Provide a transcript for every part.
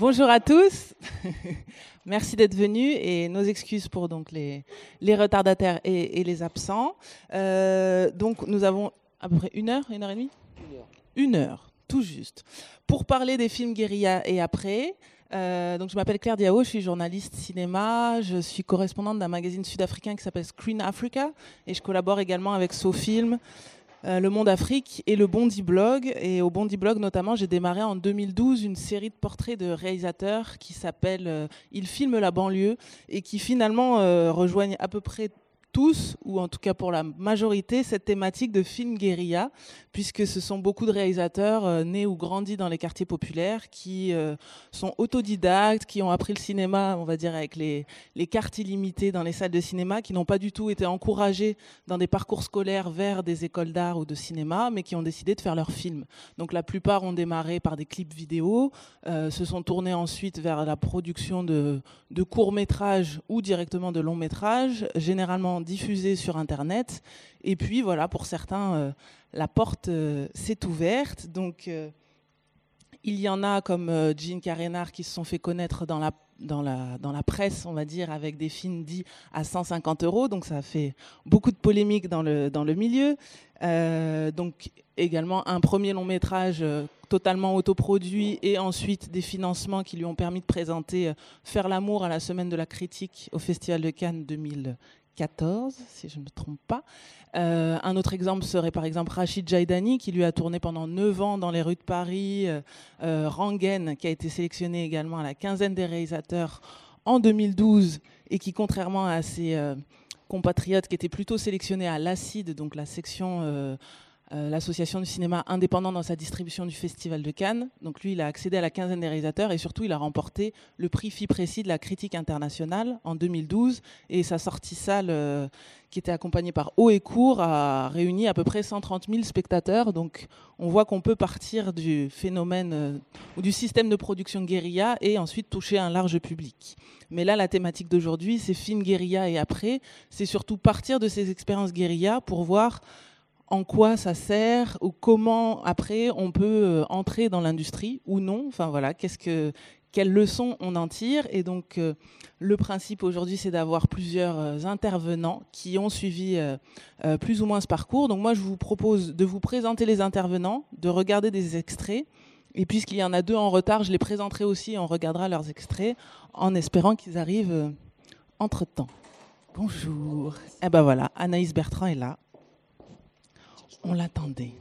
Bonjour à tous. Merci d'être venus et nos excuses pour donc les, les retardataires et, les absents. Euh, donc nous avons à peu près une heure, une heure et demie? Une heure. Une heure, tout juste. Pour parler des films guérilla et après, euh, donc je m'appelle Claire Diao, je suis journaliste cinéma, je suis correspondante d'un magazine sud-africain qui s'appelle Screen Africa et je collabore également avec SoFilm, euh, Le Monde Afrique et le Bondi Blog. Et au Bondi Blog notamment, j'ai démarré en 2012 une série de portraits de réalisateurs qui s'appelle euh, Ils filment la banlieue et qui finalement rejoignent à peu près tous, ou en tout cas pour la majorité, cette thématique de film guérilla, puisque ce sont beaucoup de réalisateurs euh, nés ou grandis dans les quartiers populaires qui euh, sont autodidactes, qui ont appris le cinéma, on va dire, avec les, les cartes dans les salles de cinéma, qui n'ont pas du tout été encouragés dans des parcours scolaires vers des écoles d'art ou de cinéma, mais qui ont décidé de faire leurs films. Donc la plupart ont démarré par des clips vidéo, euh, se sont tournés ensuite vers la production de, de courts métrages ou directement de longs métrages, généralement diffusé sur Internet. Et puis voilà, pour certains, euh, la porte euh, s'est ouverte. Donc euh, il y en a comme Jean Carénard qui se sont fait connaître dans la, dans, la, dans la presse, on va dire, avec des films dits à 150 euros. Donc ça a fait beaucoup de polémiques dans le, dans le milieu. donc également un premier long métrage totalement autoproduit et ensuite des financements qui lui ont permis de présenter Faire l'amour à la semaine de la critique au Festival de Cannes 2000. 14, si je ne me trompe pas. Euh, un autre exemple serait par exemple Rachid Jaidani, qui lui a tourné pendant 9 ans dans les rues de Paris. Euh, euh, Rangen, qui a été sélectionné également à la quinzaine des réalisateurs en 2012 et qui, contrairement à ses compatriotes qui étaient plutôt sélectionnés à l'ACIDE, donc la section euh, l'association du cinéma indépendant dans sa distribution du Festival de Cannes. Donc lui, il a accédé à la quinzaine des réalisateurs et surtout, il a remporté le prix FIPRECI de la critique internationale en 2012. Et sa sortie salle, euh, qui était accompagnée par Haut et Court, a réuni à peu près 130 000 spectateurs. Donc on voit qu'on peut partir du phénomène euh, ou du système de production guérilla et ensuite toucher un large public. Mais là, la thématique d'aujourd'hui, c'est film guérilla et après. C'est surtout partir de ces expériences guérilla pour voir en quoi ça sert ou comment après on peut euh, entrer dans l'industrie ou non. Enfin voilà, qu'est-ce que quelles leçons on en tire Et donc euh, le principe aujourd'hui, c'est d'avoir plusieurs euh, intervenants qui ont suivi plus ou moins ce parcours. Donc moi, je vous propose de vous présenter les intervenants, de regarder des extraits. Et puisqu'il y en a deux en retard, je les présenterai aussi. On regardera leurs extraits en espérant qu'ils arrivent entre temps. Bonjour. Eh ben voilà, Anaïs Bertrand est là on l'attendait.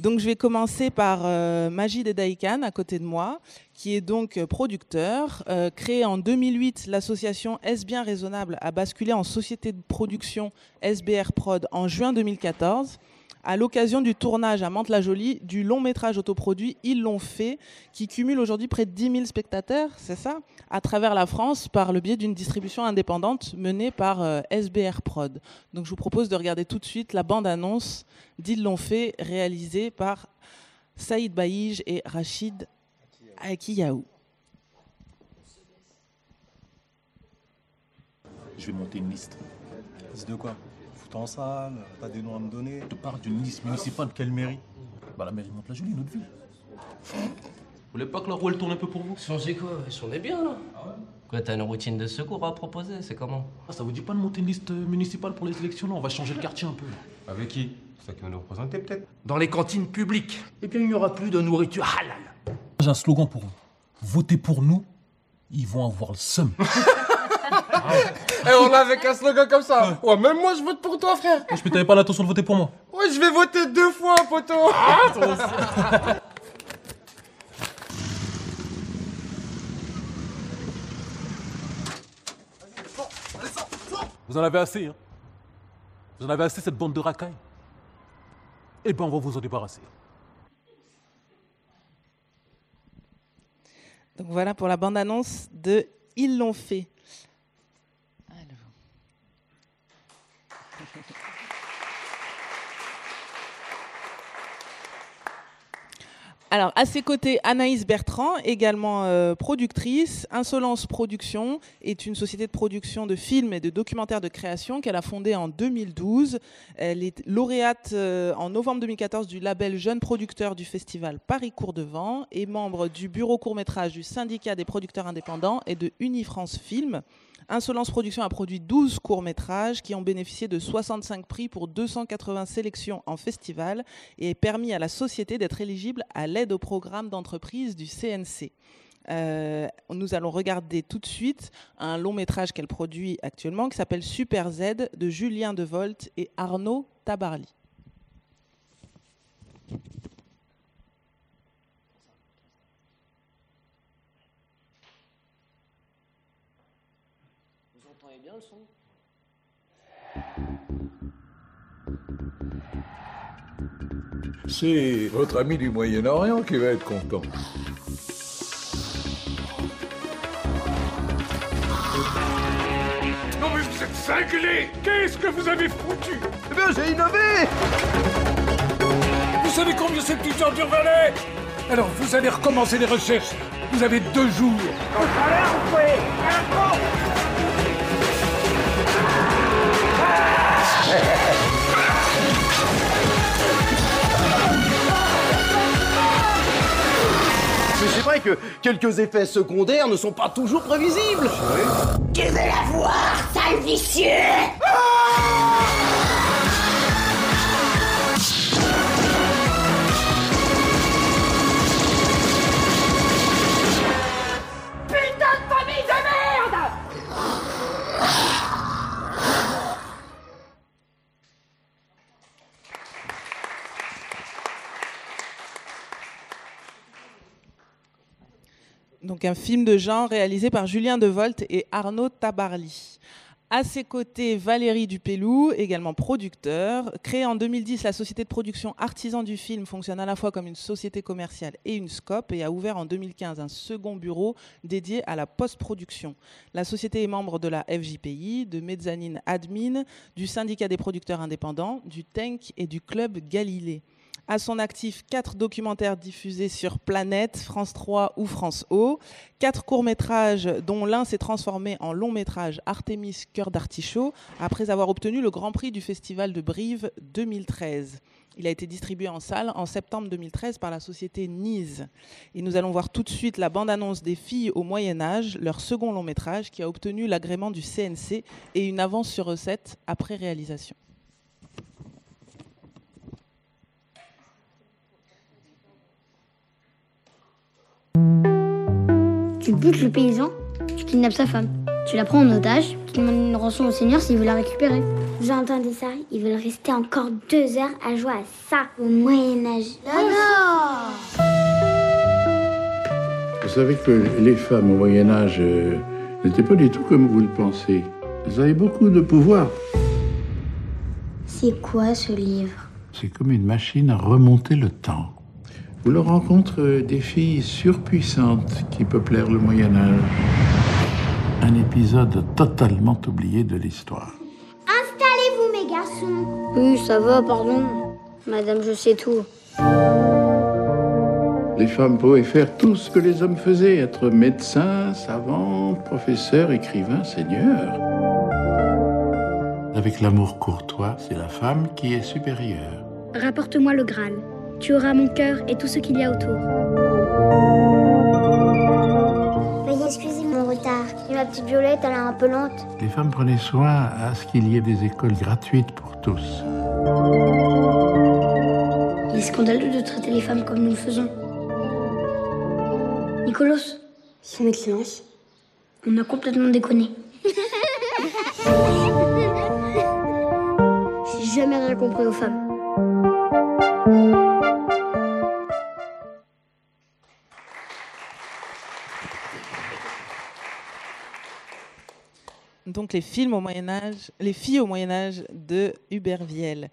Donc je vais commencer par euh, Magid Daïkan à côté de moi, qui est donc euh, producteur. Euh, créé en 2008, l'association S Bien Raisonnable a basculé en société de production SBR Prod en juin 2014 à l'occasion du tournage à Mantes-la-Jolie du long métrage autoproduit Ils l'ont fait, qui cumule aujourd'hui près de 10 000 spectateurs, c'est ça, à travers la France par le biais d'une distribution indépendante menée par euh, SBR Prod. Donc je vous propose de regarder tout de suite la bande-annonce d'Ils l'ont fait, réalisée par Saïd Baïj et Rachid Akiyaou. Je vais monter une liste. Liste de quoi? En salle, t'as des noms à me donner. Je te parle d'une liste municipale. Quelle mairie? Bah la mairie monte la jolie, notre ville. Vous voulez pas que la roue elle tourne un peu pour vous? Changer quoi On est bien là. Ah ouais Quoi, t'as une routine de secours à proposer C'est comment? Ah, Ça vous dit pas de monter une liste municipale pour les élections? Là On va changer le quartier un peu. Avec qui? C'est ça qui va nous représenter peut-être? Dans les cantines publiques. Eh bien, il n'y aura plus de nourriture halal. J'ai un slogan pour vous. Votez pour nous, ils vont avoir le seum. Et on a avec un slogan comme ça. Ouais, même moi je vote pour toi, frère. Je peux t'avais pas l'intention de voter pour moi. Ouais, je vais voter deux fois, poteau. Ah, vous en avez assez, hein Vous en avez assez, cette bande de racailles Eh ben, on va vous en débarrasser. Donc voilà pour la bande-annonce de Ils l'ont fait. Alors, à ses côtés, Anaïs Bertrand, également euh, productrice. Insolence Production est une société de production de films et de documentaires de création qu'elle a fondée en 2012. Elle est lauréate euh, en novembre 2014 du label Jeune Producteur du festival Paris Cours de Vent et membre du bureau court-métrage du syndicat des producteurs indépendants et de Unifrance Film. Insolence Production a produit 12 courts-métrages qui ont bénéficié de 65 prix pour 280 sélections en festival et permis à la société d'être éligible à l'aide au programme d'entreprise du CNC. Euh, nous allons regarder tout de suite un long métrage qu'elle produit actuellement qui s'appelle Super Z de Julien Devolt et Arnaud Tabarly. C'est votre ami du Moyen-Orient qui va être content. Non mais vous êtes cinglés Qu'est-ce que vous avez foutu? Eh bien, j'ai innové Vous savez combien cette histoire valait Alors vous allez recommencer les recherches. Vous avez deux jours. Vrai que quelques effets secondaires ne sont pas toujours prévisibles. Tu veux la voir, sale vicieux? Un film de genre réalisé par Julien Devolt et Arnaud Tabarly. À ses côtés, Valérie Dupélou, également producteur. Créée en 2010, la société de production Artisan du film fonctionne à la fois comme une société commerciale et une scope et a ouvert en 2015 un second bureau dédié à la post-production. La société est membre de la FJPI, de Mezzanine Admin, du syndicat des producteurs indépendants, du TENC et du club Galilée. À son actif, quatre documentaires diffusés sur Planète, France 3 ou France O, quatre courts-métrages dont l'un s'est transformé en long-métrage Artemis Cœur d'Artichaut après avoir obtenu le Grand Prix du Festival de Brive 2013. Il a été distribué en salle en septembre 2013 par la société Nise. Et nous allons voir tout de suite la bande-annonce des filles au Moyen Âge, leur second long métrage qui a obtenu l'agrément du CNC et une avance sur recette après réalisation. Tu butes le paysan, tu kidnappes sa femme. Tu la prends en otage, tu demandes une rançon au seigneur s'il veut la récupérer. Vous entendez ça Ils veulent rester encore deux heures à jouer à ça au Moyen-Âge. Non, Vous savez que les femmes au Moyen Âge euh, n'étaient pas du tout comme vous le pensez. Elles avaient beaucoup de pouvoir. C'est quoi ce livre? C'est comme une machine à remonter le temps. Vous leur rencontrez des filles surpuissantes qui peuplèrent le Moyen Âge. Un épisode totalement oublié de l'histoire. Installez-vous, mes garçons. Oui, ça va, pardon. Madame, je sais tout. Les femmes pouvaient faire tout ce que les hommes faisaient, être médecins, savants, professeurs, écrivains, seigneurs. Avec l'amour courtois, c'est la femme qui est supérieure. Rapporte-moi le Graal. Tu auras mon cœur et tout ce qu'il y a autour. Veuillez excuser mon retard. Et ma petite Violette, elle est un peu lente. Les femmes prenaient soin à ce qu'il y ait des écoles gratuites pour tous. Il est scandaleux de traiter les femmes comme nous le faisons. Nicolas, Son Excellence. on a complètement déconné. J'ai jamais rien compris aux femmes. Donc les films au Moyen Âge, les filles au Moyen Âge de Hubert Viel.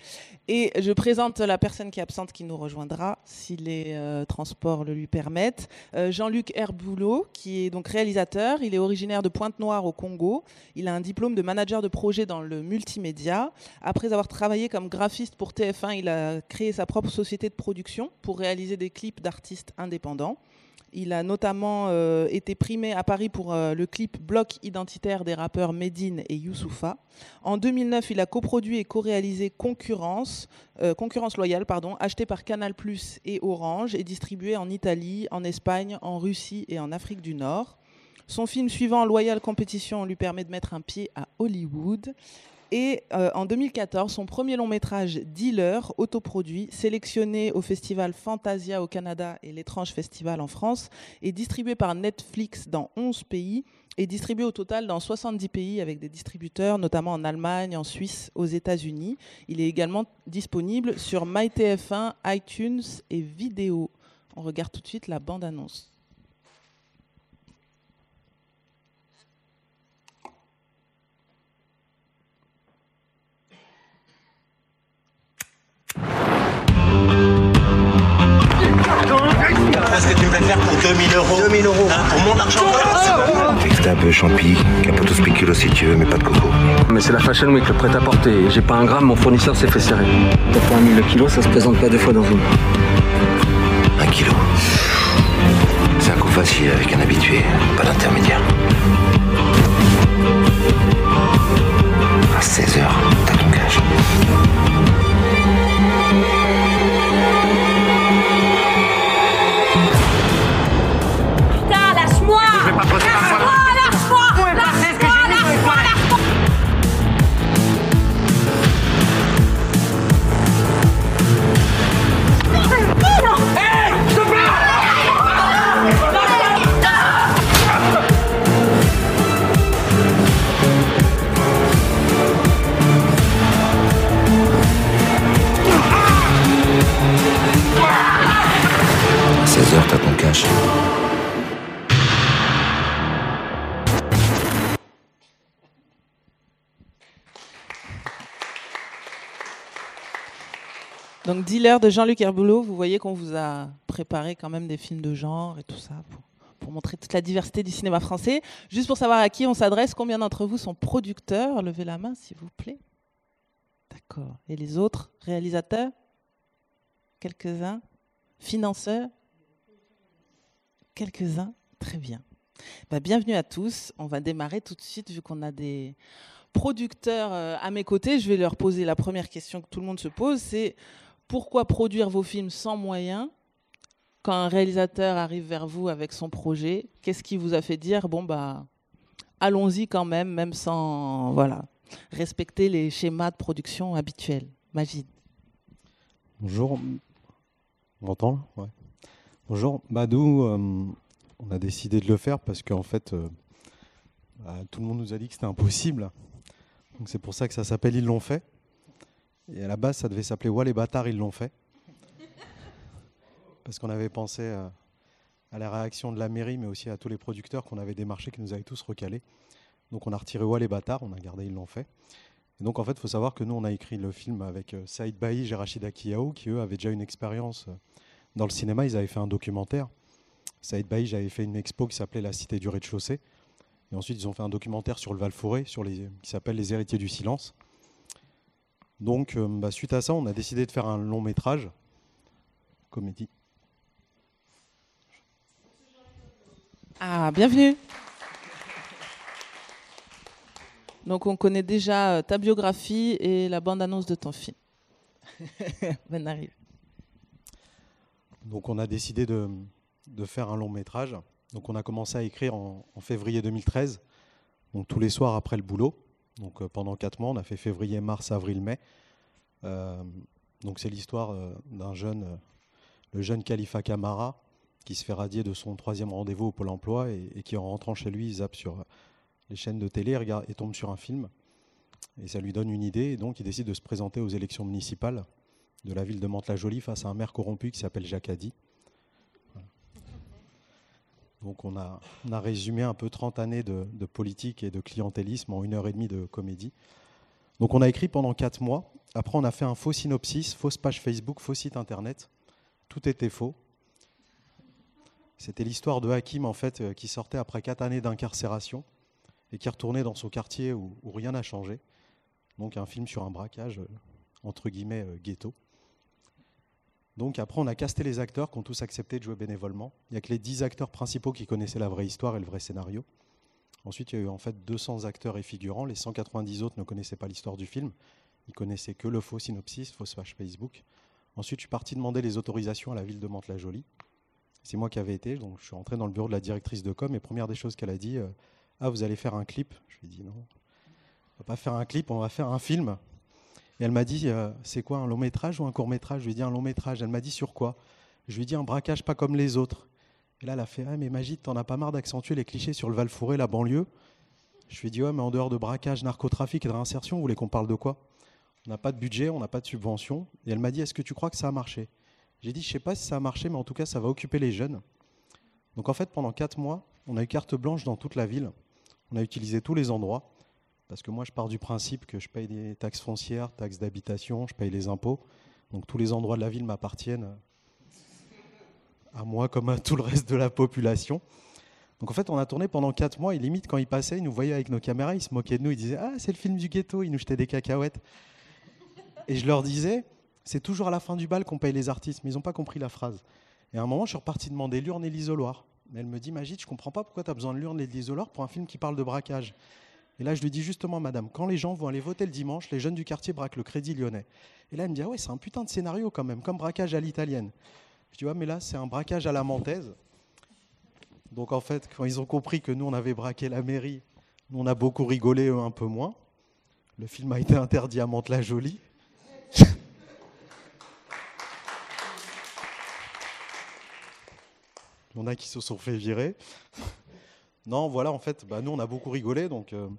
Et je présente la personne qui est absente qui nous rejoindra si les euh, transports le lui permettent. Euh, Jean-Luc Herboulot, qui est donc réalisateur. Il est originaire de Pointe-Noire au Congo. Il a un diplôme de manager de projet dans le multimédia. Après avoir travaillé comme graphiste pour TF1, il a créé sa propre société de production pour réaliser des clips d'artistes indépendants. Il a notamment euh, été primé à Paris pour euh, le clip Bloc identitaire des rappeurs Medine et Youssoufa. En 2009, il a coproduit et co-réalisé Concurrence, euh, Concurrence loyale, pardon, acheté par Canal+ et Orange et distribué en Italie, en Espagne, en Russie et en Afrique du Nord. Son film suivant, Loyal Competition, lui permet de mettre un pied à Hollywood. Et euh, en 2014, son premier long métrage Dealer, autoproduit, sélectionné au festival Fantasia au Canada et l'étrange festival en France, est distribué par Netflix dans 11 pays et distribué au total dans 70 pays avec des distributeurs, notamment en Allemagne, en Suisse, aux États-Unis. Il est également disponible sur MyTF1, iTunes et Vidéo. On regarde tout de suite la bande-annonce. Qu'est-ce que tu faire pour 2000 euros 2000 euros hein, Pour mon argent C'était un peu champi, capoto spéculo si tu veux, mais pas de coco. Mais c'est la Fashion Week, le prêt-à-porter. J'ai pas un gramme, mon fournisseur s'est fait serrer. Pour un 1000 le kilo, ça se présente pas deux fois dans une. Un kilo. C'est un coup facile avec un habitué, pas d'intermédiaire. À 16h, Dealer de Jean-Luc Herboulot, vous voyez qu'on vous a préparé quand même des films de genre et tout ça pour, pour montrer toute la diversité du cinéma français. Juste pour savoir à qui on s'adresse, combien d'entre vous sont producteurs? Levez la main, s'il vous plaît. D'accord. Et les autres Réalisateurs? Quelques-uns? Financeurs? Quelques-uns? Très bien. Bah, bienvenue à tous. On va démarrer tout de suite vu qu'on a des producteurs euh, à mes côtés. Je vais leur poser la première question que tout le monde se pose. C'est pourquoi produire vos films sans moyens quand un réalisateur arrive vers vous avec son projet? Qu'est-ce qui vous a fait dire bon bah allons-y quand même, même sans voilà respecter les schémas de production habituels? Magid. Bonjour. On m'entend? Là ouais. Bonjour. Badou, euh, on a décidé de le faire parce qu'en fait, euh, bah, tout le monde nous a dit que c'était impossible. Donc c'est pour ça que ça s'appelle Ils l'ont fait. Et à la base, ça devait s'appeler Ouais les bâtards, ils l'ont fait. Parce qu'on avait pensé euh, à la réaction de la mairie, mais aussi à tous les producteurs qu'on avait démarchés, qui nous avaient tous recalés. Donc on a retiré Ouais les bâtards, on a gardé Ils l'ont fait. Et donc en fait, il faut savoir que nous, on a écrit le film avec euh, Saïd Baïj et Rachida Kiao, qui eux avaient déjà une expérience euh, dans le cinéma. Ils avaient fait un documentaire. Saïd Baïj avait fait une expo qui s'appelait La Cité du rez-de-chaussée. Et ensuite, ils ont fait un documentaire sur le Val-Forêt, qui s'appelle Les héritiers du silence. Donc, euh, bah, suite à ça, on a décidé de faire un long métrage, comédie. Ah, bienvenue. Donc on connaît déjà euh, ta biographie et la bande-annonce de ton film. ben arrive. Donc on a décidé de, de, faire un long métrage. Donc on a commencé à écrire en, en, février 2013, donc tous les soirs après le boulot. Donc euh, pendant quatre mois, on a fait février, mars, avril, mai. Euh, donc c'est l'histoire euh, d'un jeune, le jeune Khalifa Kamara, qui se fait radier de son troisième rendez-vous au Pôle Emploi et, qui en rentrant chez lui, il zappe sur les chaînes de télé et tombe sur un film. Et ça lui donne une idée, et donc il décide de se présenter aux élections municipales de la ville de Mantes-la-Jolie face à un maire corrompu qui s'appelle Jacques Haddy. Donc on a, résumé un peu 30 années de, politique et de clientélisme en une heure et demie de comédie. Donc on a écrit pendant 4 mois. Après on a fait un faux synopsis, fausse page Facebook, faux site internet. Tout était faux. C'était l'histoire de Hakim en fait euh, qui sortait après 4 années d'incarcération et qui retournait dans son quartier où, où rien n'a changé. Donc un film sur un braquage euh, entre guillemets euh, ghetto. Donc après, on a casté les acteurs qui ont tous accepté de jouer bénévolement. Il n'y a que les 10 acteurs principaux qui connaissaient la vraie histoire et le vrai scénario. Ensuite, il y a eu en fait 200 acteurs et figurants. Les 190 autres ne connaissaient pas l'histoire du film. Ils connaissaient que le faux synopsis, fausse page Facebook. Ensuite, je suis parti demander les autorisations à la ville de Mantes-la-Jolie. C'est moi qui avais été, donc je suis rentré dans le bureau de la directrice de com et première des choses qu'elle a dit, euh, ah vous allez faire un clip? Je lui ai dit non, on va pas faire un clip, on va faire un film. Et elle m'a dit, euh, c'est quoi, un long métrage ou un court métrage? Je lui ai dit un long métrage. Elle m'a dit sur quoi? Je lui ai dit un braquage pas comme les autres. Et là, elle a fait, ah mais Magid, t'en as pas marre d'accentuer les clichés sur le Val-Fouré, la banlieue? Je lui ai dit, ouais, mais en dehors de braquage, narcotrafic et de réinsertion, vous voulez qu'on parle de quoi? On n'a pas de budget, on n'a pas de subvention. Et elle m'a dit, est-ce que tu crois que ça a marché? J'ai dit, je sais pas si ça a marché, mais en tout cas, ça va occuper les jeunes. Donc en fait, pendant quatre mois, on a eu carte blanche dans toute la ville. On a utilisé tous les endroits. Parce que moi, je pars du principe que je paye des taxes foncières, taxes d'habitation, je paye les impôts. Donc tous les endroits de la ville m'appartiennent à moi comme à tout le reste de la population. Donc en fait, on a tourné pendant quatre mois et limite, quand ils passaient, ils nous voyaient avec nos caméras, ils se moquaient de nous, ils disaient Ah, c'est le film du ghetto, ils nous jetaient des cacahuètes. Et je leur disais C'est toujours à la fin du bal qu'on paye les artistes, mais ils n'ont pas compris la phrase. Et à un moment, je suis reparti demander l'urne et l'isoloir. Elle me dit Magid, je comprends pas pourquoi tu as besoin de l'urne et de l'isoloir pour un film qui parle de braquage. Et là, je lui dis justement, madame, quand les gens vont aller voter le dimanche, les jeunes du quartier braquent le crédit lyonnais. Et là, elle me dit, ah ouais, c'est un putain de scénario quand même, comme braquage à l'italienne. Je dis, ouais, mais là, c'est un braquage à la mantaise. Donc en fait, quand ils ont compris que nous, on avait braqué la mairie, nous, on a beaucoup rigolé, eux, un peu moins. Le film a été interdit à Mantes-la-Jolie. Il y en a qui se sont fait virer. Non, voilà, en fait, bah, nous, on a beaucoup rigolé. Donc, euh,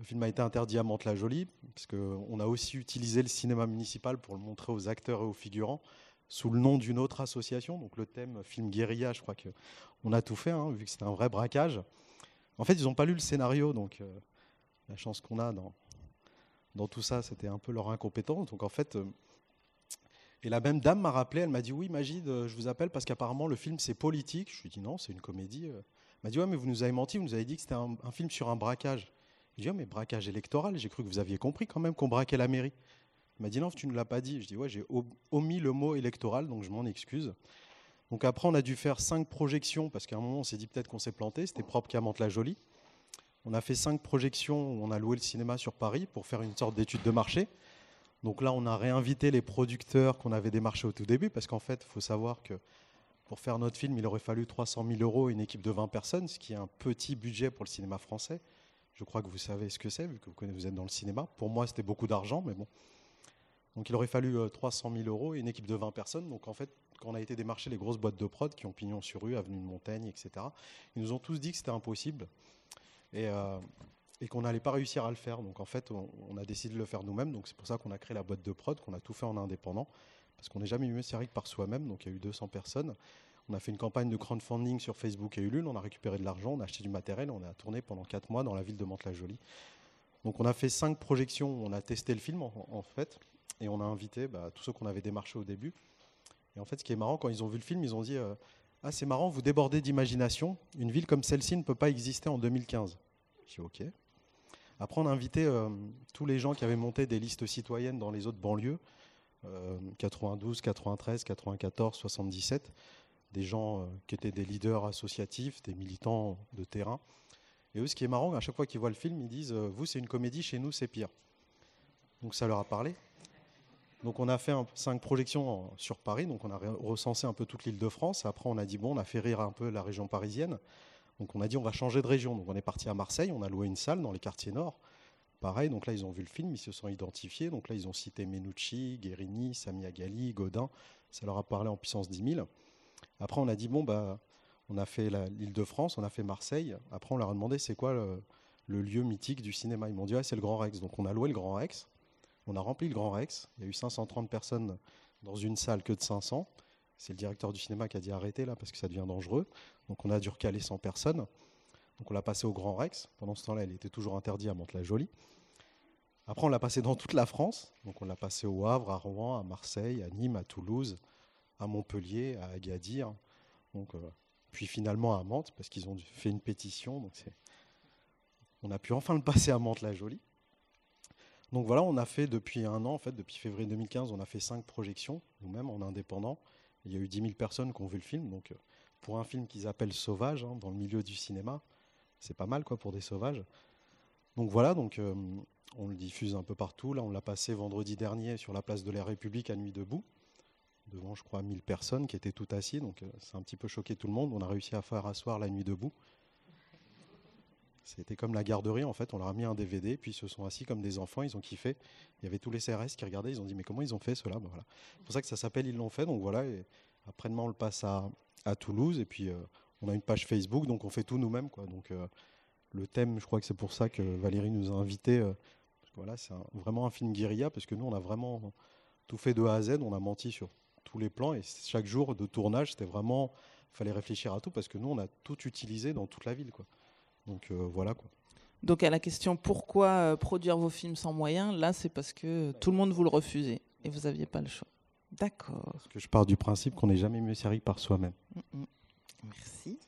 le film a été interdit à Mantes-la-Jolie, parce qu'on a aussi utilisé le cinéma municipal pour le montrer aux acteurs et aux figurants, sous le nom d'une autre association. Donc, le thème film guérilla, je crois qu'on a tout fait, hein, vu que c'était un vrai braquage. En fait, ils n'ont pas lu le scénario, donc euh, la chance qu'on a dans, tout ça, c'était un peu leur incompétence. Donc, en fait. Euh, et la même dame m'a rappelé, elle m'a dit Oui, Magid, je vous appelle parce qu'apparemment le film c'est politique. Je lui ai dit Non, c'est une comédie m'a dit Ouais, mais vous nous avez menti, vous nous avez dit que c'était un, film sur un braquage. Je dis Ouais, mais braquage électoral, j'ai cru que vous aviez compris quand même qu'on braquait la mairie. Il m'a dit Non, tu ne l'as pas dit. Je dis Ouais, j'ai omis le mot électoral, donc je m'en excuse. Donc après, on a dû faire cinq projections, parce qu'à un moment, on s'est dit peut-être qu'on s'est planté, c'était propre qu'à Mantes-la-Jolie. On a fait cinq projections, on a loué le cinéma sur Paris pour faire une sorte d'étude de marché. Donc là, on a réinvité les producteurs qu'on avait démarchés au tout début, parce qu'en fait, il faut savoir que pour faire notre film, il aurait fallu 300 000 euros et une équipe de 20 personnes, ce qui est un petit budget pour le cinéma français. Je crois que vous savez ce que c'est, vu que vous, êtes dans le cinéma. Pour moi, c'était beaucoup d'argent, mais bon. Donc il aurait fallu 300 000 euros et une équipe de 20 personnes. Donc en fait, quand on a été démarcher les grosses boîtes de prod qui ont pignon sur rue, avenue de Montaigne, etc., ils nous ont tous dit que c'était impossible et, euh, et qu'on n'allait pas réussir à le faire. Donc en fait, on, on a décidé de le faire nous-mêmes. Donc c'est pour ça qu'on a créé la boîte de prod, qu'on a tout fait en indépendant parce qu'on n'est jamais mieux servi que par soi-même. Donc il y a eu 200 personnes. On a fait une campagne de crowdfunding sur Facebook et Ulule. On a récupéré de l'argent, on a acheté du matériel, on a tourné pendant 4 mois dans la ville de Mantes-la-Jolie. Donc on a fait 5 projections, on a testé le film en, fait, et on a invité bah, tous ceux qu'on avait démarchés au début. Et en fait, ce qui est marrant, quand ils ont vu le film, ils ont dit euh, Ah, c'est marrant, vous débordez d'imagination. Une ville comme celle-ci ne peut pas exister en 2015. J'ai dit Ok. Après, on a invité euh, tous les gens qui avaient monté des listes citoyennes dans les autres banlieues. 92, 93, 94, 77, des gens euh, qui étaient des leaders associatifs, des militants de terrain. Et eux, ce qui est marrant, à chaque fois qu'ils voient le film, ils disent euh, Vous, c'est une comédie, chez nous, c'est pire. Donc ça leur a parlé. Donc on a fait cinq projections sur Paris, donc on a recensé un peu toute l'île de France. Après, on a dit Bon, on a fait rire un peu la région parisienne. Donc on a dit On va changer de région. Donc on est parti à Marseille, on a loué une salle dans les quartiers nord. Pareil, donc là, ils ont vu le film, ils se sont identifiés. Donc là, ils ont cité Menucci, Guérini, Samia Gali, Godin. Ça leur a parlé en puissance 10 000. Après, on a dit, bon, bah, on a fait l'île de France, on a fait Marseille. Après, on leur a demandé, c'est quoi le, lieu mythique du cinéma? Ils m'ont dit, c'est le Grand Rex. Donc on a loué le Grand Rex. On a rempli le Grand Rex. Il y a eu 530 personnes dans une salle que de 500. c'est le directeur du cinéma qui a dit arrêtez là parce que ça devient dangereux. Donc on a dû recaler 100 personnes. Donc on l'a passé au Grand Rex. Pendant ce temps-là, il était toujours interdit à Mantes-la-Jolie. Après, on l'a passé dans toute la France. Donc on l'a passé au Havre, à Rouen, à Marseille, à Nîmes, à Toulouse, à Montpellier, à Agadir. Euh, puis finalement à Mantes parce qu'ils ont fait une pétition. On a pu enfin le passer à Mantes-la-Jolie. Donc voilà, on a fait depuis un an, en fait, depuis février 2015, on a fait cinq projections, nous-mêmes, en indépendant. Il y a eu 10 000 personnes qui ont vu le film. Donc euh, pour un film qu'ils appellent Sauvage, hein, dans le milieu du cinéma, c'est pas mal quoi pour des sauvages. Donc voilà, donc euh, on le diffuse un peu partout. Là, on l'a passé vendredi dernier sur la place de la République à Nuit debout, devant, je crois, 1000 personnes qui étaient toutes assises. Donc euh, c'est un petit peu choqué tout le monde. On a réussi à faire asseoir la Nuit debout. C'était comme la garderie, en fait. On leur a mis un DVD, puis ils se sont assis comme des enfants. Ils ont kiffé. Il y avait tous les CRS qui regardaient. Ils ont dit Mais comment ils ont fait cela? Ben voilà. C'est pour ça que ça s'appelle Ils l'ont fait. Donc voilà. Et après-demain, on le passe à, à Toulouse. Et puis, euh, on a une page Facebook. Donc, on fait tout nous-mêmes. Quoi. Donc, euh, le thème, je crois que c'est pour ça que Valérie nous a invités. Euh, parce que voilà, c'est un- vraiment un film guérilla. Parce que nous, on a vraiment tout fait de A à Z. On a menti sur tous les plans. Et chaque jour de tournage, c'était vraiment. Il fallait réfléchir à tout. Parce que nous, on a tout utilisé dans toute la ville. Quoi. Donc, euh, voilà. Quoi. Donc à la question pourquoi produire vos films sans moyens, là c'est parce que tout le monde vous le refusait et vous n'aviez pas le choix. D'accord. Parce que je pars du principe qu'on n'est jamais mieux servi par soi-même. Mm, mm. Merci.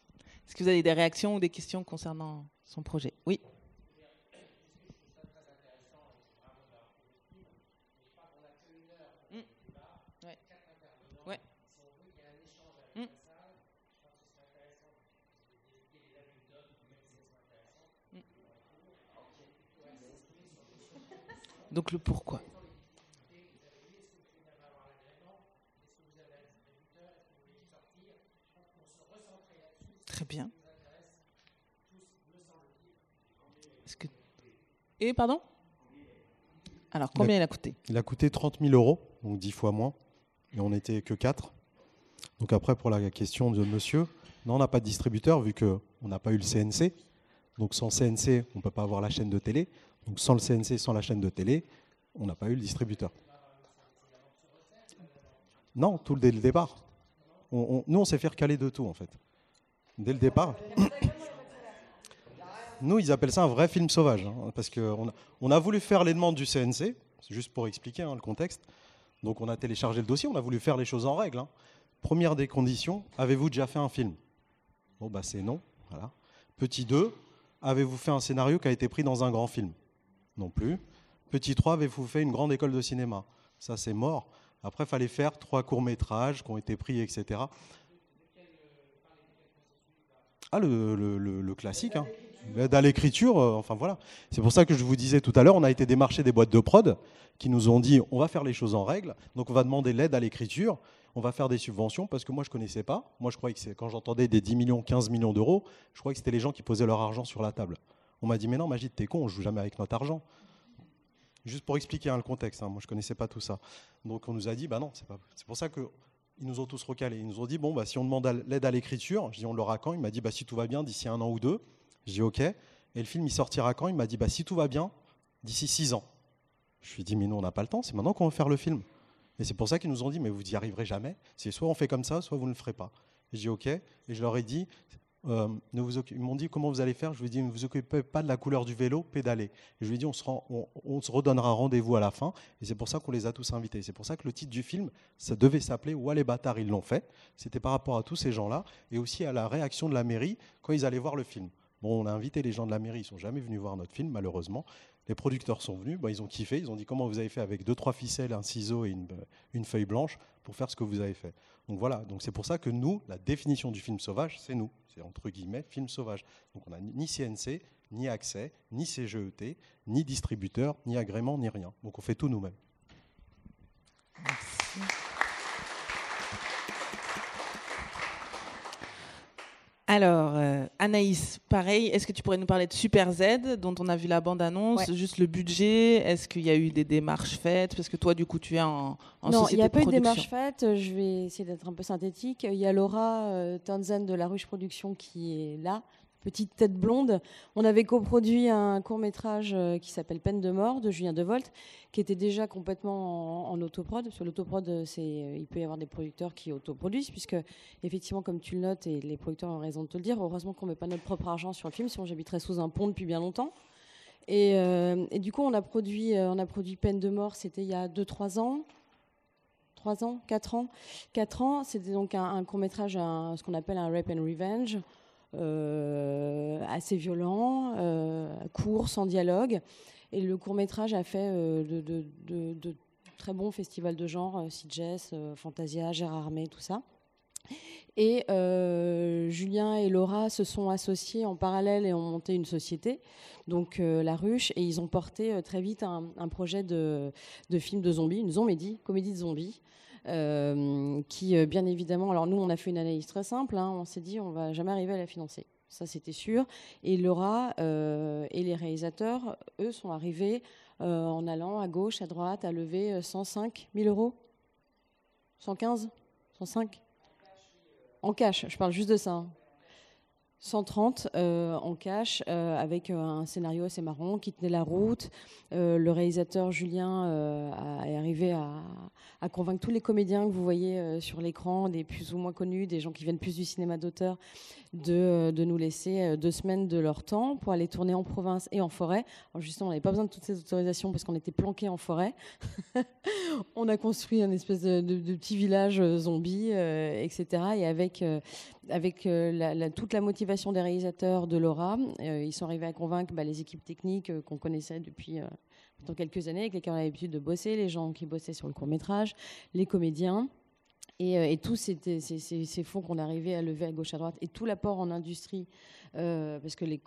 Est-ce que vous avez des réactions ou des questions concernant son projet? Oui. Donc le pourquoi. Bien. Est-ce que... Et pardon? Alors combien il a coûté? Il a coûté 30 000 euros, donc 10 fois moins. Et on n'était que 4. Donc après, pour la question de monsieur, non, on n'a pas de distributeur vu qu'on n'a pas eu le CNC. Donc sans CNC, on ne peut pas avoir la chaîne de télé. Donc sans le CNC, sans la chaîne de télé, on n'a pas eu le distributeur. Non, tout dès le départ. On- on- nous, on sait faire caler de tout, en fait. Dès le départ. Nous, ils appellent ça un vrai film sauvage, hein, parce qu'on a, on a voulu faire les demandes du CNC, c'est juste pour expliquer hein, le contexte. Donc, on a téléchargé le dossier, on a voulu faire les choses en règle. hein. Première des conditions, avez-vous déjà fait un film? Bon, bah c'est non. Petit 2, avez-vous fait un scénario qui a été pris dans un grand film? Non plus. Petit 3, avez-vous fait une grande école de cinéma? Ça, c'est mort. Après, il fallait faire trois courts-métrages qui ont été pris, etc. Ah, le, classique. hein. L'aide à l'écriture, euh, enfin voilà. C'est pour ça que je vous disais tout à l'heure, on a été démarcher des boîtes de prod qui nous ont dit on va faire les choses en règle, donc on va demander l'aide à l'écriture, on va faire des subventions, parce que moi je connaissais pas. Moi je croyais que quand j'entendais des 10 millions, 15 millions d'euros, je croyais que c'était les gens qui posaient leur argent sur la table. On m'a dit mais non, Magid, t'es con, on joue jamais avec notre argent. Juste pour expliquer hein, le contexte, hein, moi je connaissais pas tout ça. Donc on nous a dit bah non, c'est pas. C'est pour ça que ils nous ont tous recalés. Ils nous ont dit bon bah si on demande l'aide à l'écriture, je dis on l'aura quand? Il m'a dit bah si tout va bien d'ici un an ou deux. J'ai dit ok. Et le film il sortira quand? Il m'a dit bah si tout va bien d'ici six ans. Je lui ai dit mais nous on n'a pas le temps, c'est maintenant qu'on va faire le film. Et c'est pour ça qu'ils nous ont dit mais vous n'y arriverez jamais. C'est soit on fait comme ça, soit vous ne le ferez pas. J'ai dit ok. Et je leur ai dit euh, ne ils m'ont dit comment vous allez faire? Je lui ai dit ne vous occupez pas de la couleur du vélo, pédalez. Je lui ai dit on se, redonnera rendez-vous à la fin. Et c'est pour ça qu'on les a tous invités. C'est pour ça que le titre du film, ça devait s'appeler Ouah les bâtards, ils l'ont fait. C'était par rapport à tous ces gens-là et aussi à la réaction de la mairie quand ils allaient voir le film. Bon, on a invité les gens de la mairie, ils sont jamais venus voir notre film, malheureusement. Les producteurs sont venus, bah, ils ont kiffé, ils ont dit comment vous avez fait avec deux, trois ficelles, un ciseau et une, une feuille blanche pour faire ce que vous avez fait? Donc voilà, donc c'est pour ça que nous, la définition du film sauvage, c'est nous. Entre guillemets film sauvage. Donc on n'a ni CNC, ni accès, ni CGET, ni distributeur, ni agrément, ni rien. Donc on fait tout nous-mêmes. Alors, euh, Anaïs, pareil, est-ce que tu pourrais nous parler de Super Z, dont on a vu la bande-annonce, Ouais. juste le budget Est-ce qu'il y a eu des démarches faites? Parce que toi, du coup, tu es en, en non, il n'y a pas eu de production. démarche faite. Je vais essayer d'être un peu synthétique. Il y a Laura euh, Townsend de La Ruche Production qui est là, petite tête blonde. On avait coproduit un court métrage euh, qui s'appelle Peine de mort de Julien Devolt, qui était déjà complètement en, en autoprod. Parce que l'autoprod, euh, euh, il peut y avoir des producteurs qui autoproduisent, puisque effectivement, comme tu le notes, et les producteurs ont raison de te le dire, heureusement qu'on met pas notre propre argent sur le film, sinon j'habiterais sous un pont depuis bien longtemps. Et, du coup, on a produit, on a produit Peine de mort, c'était il y a 2-3 ans. 3 ans? 4 ans? 4 ans, c'était donc un, un court-métrage, ce qu'on appelle un Rape and Revenge, assez violent, euh, court, sans dialogue. Et le court-métrage a fait euh, de, très bons festivals de genre, euh, euh, Fantasia, Gérard Armé, tout ça. Et euh, Julien et Laura se sont associés en parallèle et ont monté une société, donc euh, La Ruche, et ils ont porté euh, très vite un, projet de, film de zombies, une zombie, comédie de zombies, euh, qui euh, bien évidemment, alors nous on a fait une analyse très simple, hein, on s'est dit on va jamais arriver à la financer. Ça, c'était sûr. Et Laura euh, et les réalisateurs, eux, sont arrivés euh, en allant à gauche, à droite, à lever euh, 105 000 euros 115 105 En cash, je parle juste de ça. hein. 130 euh, en cash euh, avec euh, un scénario assez marrant qui tenait la route. Le réalisateur Julien est arrivé à, convaincre tous les comédiens que vous voyez sur l'écran, des plus ou moins connus, des gens qui viennent plus du cinéma d'auteur, de, nous laisser deux semaines de leur temps pour aller tourner en province et en forêt. Alors justement, on n'avait pas besoin de toutes ces autorisations parce qu'on était planqués en forêt. on a construit un espèce de, de- petit village zombie, etc. Et avec, avec euh, toute la motivation des réalisateurs de Laura, euh, ils sont arrivés à convaincre bah, les équipes techniques euh, qu'on connaissait depuis quelques années, avec lesquelles on avait l'habitude de bosser, les gens qui bossaient sur le court métrage, les comédiens. Et, et tous ces, fonds qu'on arrivait à lever à gauche à droite, et tout l'apport en industrie, parce que les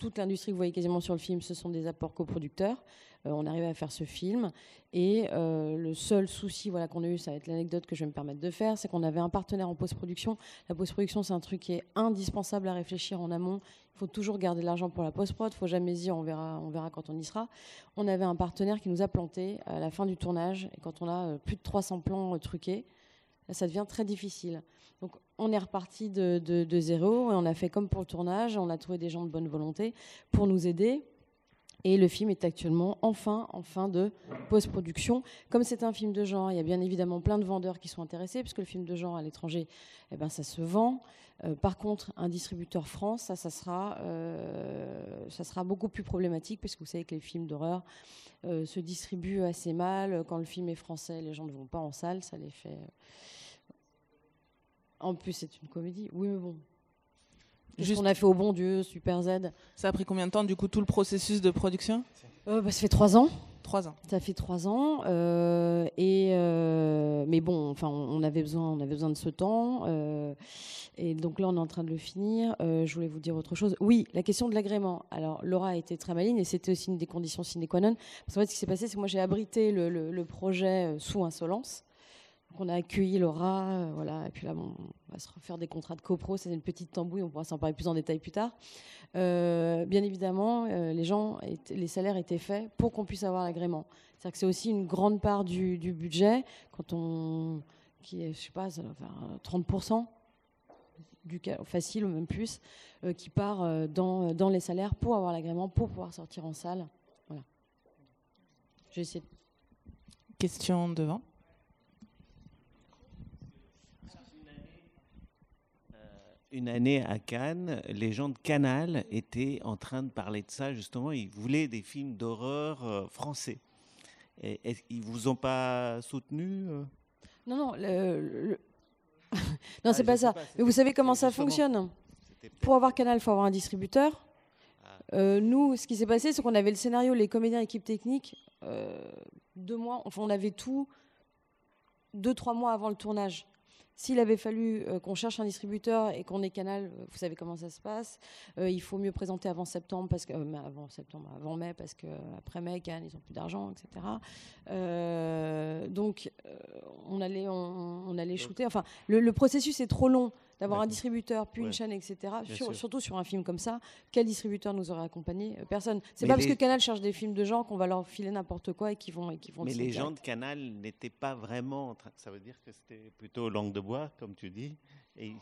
toute l'industrie que vous voyez quasiment sur le film, ce sont des apports coproducteurs. Euh, on arrivait à faire ce film. Et euh, le seul souci voilà, qu'on a eu, ça va être l'anecdote que je vais me permettre de faire, c'est qu'on avait un partenaire en post-production. La post-production, c'est un truc qui est indispensable à réfléchir en amont. Il faut toujours garder de l'argent pour la post-prod. Il faut jamais dire on verra, on verra quand on y sera. On avait un partenaire qui nous a planté à la fin du tournage. Et quand on a euh, plus de 300 plans truqués, ça devient très difficile. Donc on est reparti de zéro et on a fait comme pour le tournage. On a trouvé des gens de bonne volonté pour nous aider. Et le film est actuellement enfin en fin de post-production. Comme c'est un film de genre, il y a bien évidemment plein de vendeurs qui sont intéressés, puisque le film de genre à l'étranger, eh ben, ça se vend. Euh, par contre, un distributeur France, ça, ça sera, euh, ça sera beaucoup plus problématique, parce que vous savez que les films d'horreur euh, se distribuent assez mal. Quand le film est français, les gens ne vont pas en salle, ça les fait. En plus, c'est une comédie. Oui, mais bon. Juste, Juste- on a fait au bon Dieu, Super Z. Ça a pris combien de temps, du coup, tout le processus de production Euh, bah, ça fait trois ans. Trois ans. Ça fait trois ans. euh, et euh, mais bon, enfin, on avait besoin, on avait besoin de ce temps. euh, et donc là, on est en train de le finir. Euh, je voulais vous dire autre chose. Oui, la question de l'agrément. Alors, Laura a été très maligne et c'était aussi une des conditions sine qua non. Parce qu'en fait, ce qui s'est passé, c'est que moi, j'ai abrité le, le- le projet sous insolence. On a accueilli Laura, euh, voilà. Et puis là, on va se refaire des contrats de copro. C'est une petite tambouille. On pourra s'en parler plus en détail plus tard. Euh, bien évidemment, euh, les gens, les salaires étaient faits pour qu'on puisse avoir l'agrément. C'est-à-dire que c'est aussi une grande part du, budget, quand on, qui est, je sais pas, ça doit faire, euh, 30% du facile ou même plus, qui part dans, dans les salaires pour avoir l'agrément, pour pouvoir sortir en salle. Voilà. Question devant. Une année à Cannes, les gens de Canal étaient en train de parler de ça, justement. Ils voulaient des films d'horreur euh, français. Et, est-ce- ils vous ont pas soutenu euh? Non, non, le- le- non, Ah, c'est pas ça. pas, Mais vous savez comment ça fonctionne Pour avoir Canal, il faut avoir un distributeur. Ah. Euh, nous, ce qui s'est passé, c'est qu'on avait le scénario, les comédiens, équipe technique, euh, deux mois. Enfin, on avait tout deux, trois mois avant le tournage. S'il avait fallu euh, qu'on cherche un distributeur et qu'on ait Canal, euh, vous savez comment ça se passe. Euh, il faut mieux présenter avant septembre parce que euh, avant septembre, avant mai parce que après mai, Cannes, ils ont plus d'argent, etc. Donc on allait, on, on allait shooter. Enfin, le, le processus est trop long d'avoir un distributeur puis Ouais. une chaîne, etc. Sur- surtout sur un film comme ça, quel distributeur nous aurait accompagné? Euh, Personne. C'est pas parce que Canal cherche des films de genre qu'on va leur filer n'importe quoi et qu'ils vont, et qu'ils vont. Mais le les gens de Canal n'étaient pas vraiment en train. Ça veut dire que c'était plutôt langue de bois, comme tu dis. Et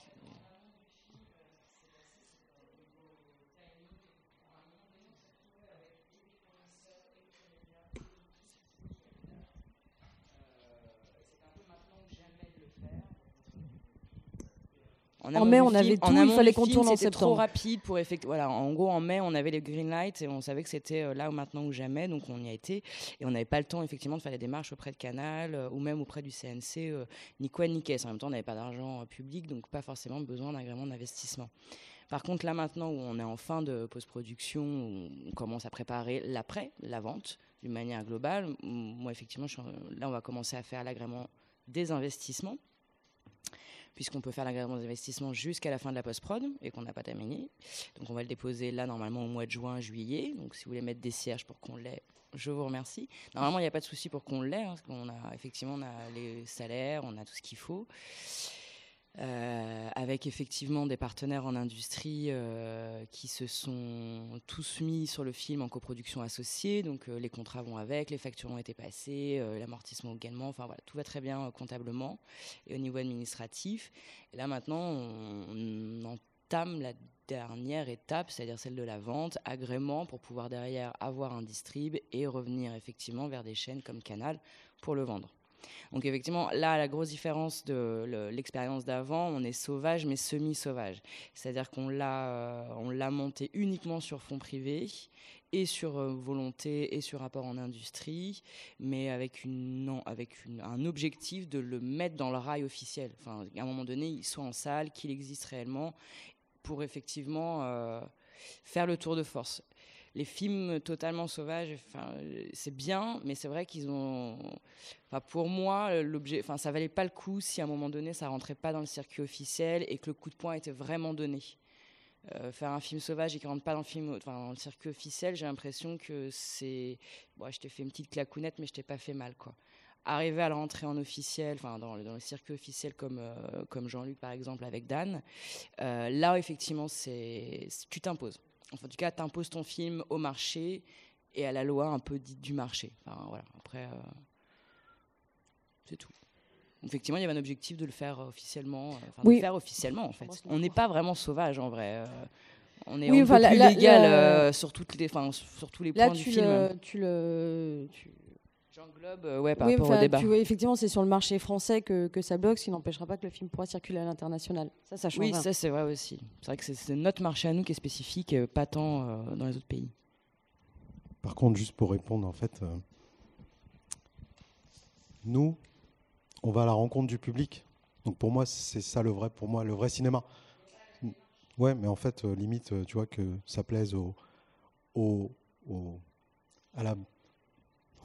En mai, on avait tout, il fallait qu'on tourne en C'était trop septembre. rapide pour effectuer. Voilà, en gros, en mai, on avait les green lights et on savait que c'était euh, là ou maintenant ou jamais, donc on y a été. Et on n'avait pas le temps, effectivement, de faire les démarches auprès de Canal euh, ou même auprès du CNC, euh, ni quoi ni caisse. En même temps, on n'avait pas d'argent public, donc pas forcément besoin d'agrément d'investissement. Par contre, là maintenant où on est en fin de post-production, où on commence à préparer l'après, la vente, d'une manière globale, moi effectivement, je suis en- là on va commencer à faire l'agrément des investissements puisqu'on peut faire l'agrément des investissements jusqu'à la fin de la post-prod et qu'on n'a pas terminé. Donc on va le déposer là normalement au mois de juin, juillet. Donc si vous voulez mettre des cierges pour qu'on l'ait, je vous remercie. Normalement il n'y a pas de souci pour qu'on l'ait, hein, parce qu'on a effectivement on a les salaires, on a tout ce qu'il faut. Euh, avec effectivement des partenaires en industrie euh, qui se sont tous mis sur le film en coproduction associée. Donc euh, les contrats vont avec, les factures ont été passées, l'amortissement également. Enfin voilà, tout va très bien comptablement et au niveau administratif. Et là maintenant, on, on entame la dernière étape, c'est-à-dire celle de la vente, agrément pour pouvoir derrière avoir un distrib et revenir effectivement vers des chaînes comme Canal pour le vendre. Donc effectivement, là, la grosse différence de le- l'expérience d'avant, on est sauvage mais semi-sauvage. C'est-à-dire qu'on l'a, euh, monté uniquement sur fonds privés et sur euh, volonté et sur rapport en industrie, mais avec, une, non, avec un objectif de le mettre dans le rail officiel. Enfin, à un moment donné, il soit en salle, qu'il existe réellement, pour effectivement euh, faire le tour de force. Les films totalement sauvages, c'est bien, mais c'est vrai qu'ils ont. Pour moi, l'objet, ça valait pas le coup si à un moment donné ça rentrait pas dans le circuit officiel et que le coup de poing était vraiment donné. Euh, faire un film sauvage et qui rentre pas dans le film, dans le circuit officiel, j'ai l'impression que c'est. Bon, je t'ai fait une petite clacounette, mais je t'ai pas fait mal. Arriver à le rentrer en officiel, dans, le- circuit officiel comme, euh, comme Jean-Luc par exemple avec Dan, euh, là effectivement tu t'imposes. Enfin, en tout cas, tu imposes ton film au marché et à la loi un peu dite du marché. Enfin, voilà. Après, euh, c'est tout. Effectivement, il y avait un objectif de le faire euh, officiellement. euh, Enfin, de Oui. le faire officiellement, en fait. On n'est pas vraiment sauvage, en vrai. euh, on est Oui, un enfin, peu la- plus la- légal la- euh, sur, toutes les, enfin, sur tous les Là, points du tu film. le, tu le, tu- J'englobe, euh, ouais, par Oui, rapport enfin, au débat. tu vois, effectivement, c'est sur le marché français que, que ça bloque, ce qui n'empêchera pas que le film pourra circuler à l'international. Ça, ça change Oui, rien. ça c'est vrai aussi. C'est vrai que c'est- notre marché à nous qui est spécifique, euh, pas tant euh, dans les autres pays. Par contre, juste pour répondre, en fait, euh, nous, on va à la rencontre du public. Donc pour moi, c'est ça le vrai, pour moi, le vrai cinéma. Ouais, mais en fait, limite, tu vois, que ça plaise au, au, au- à la,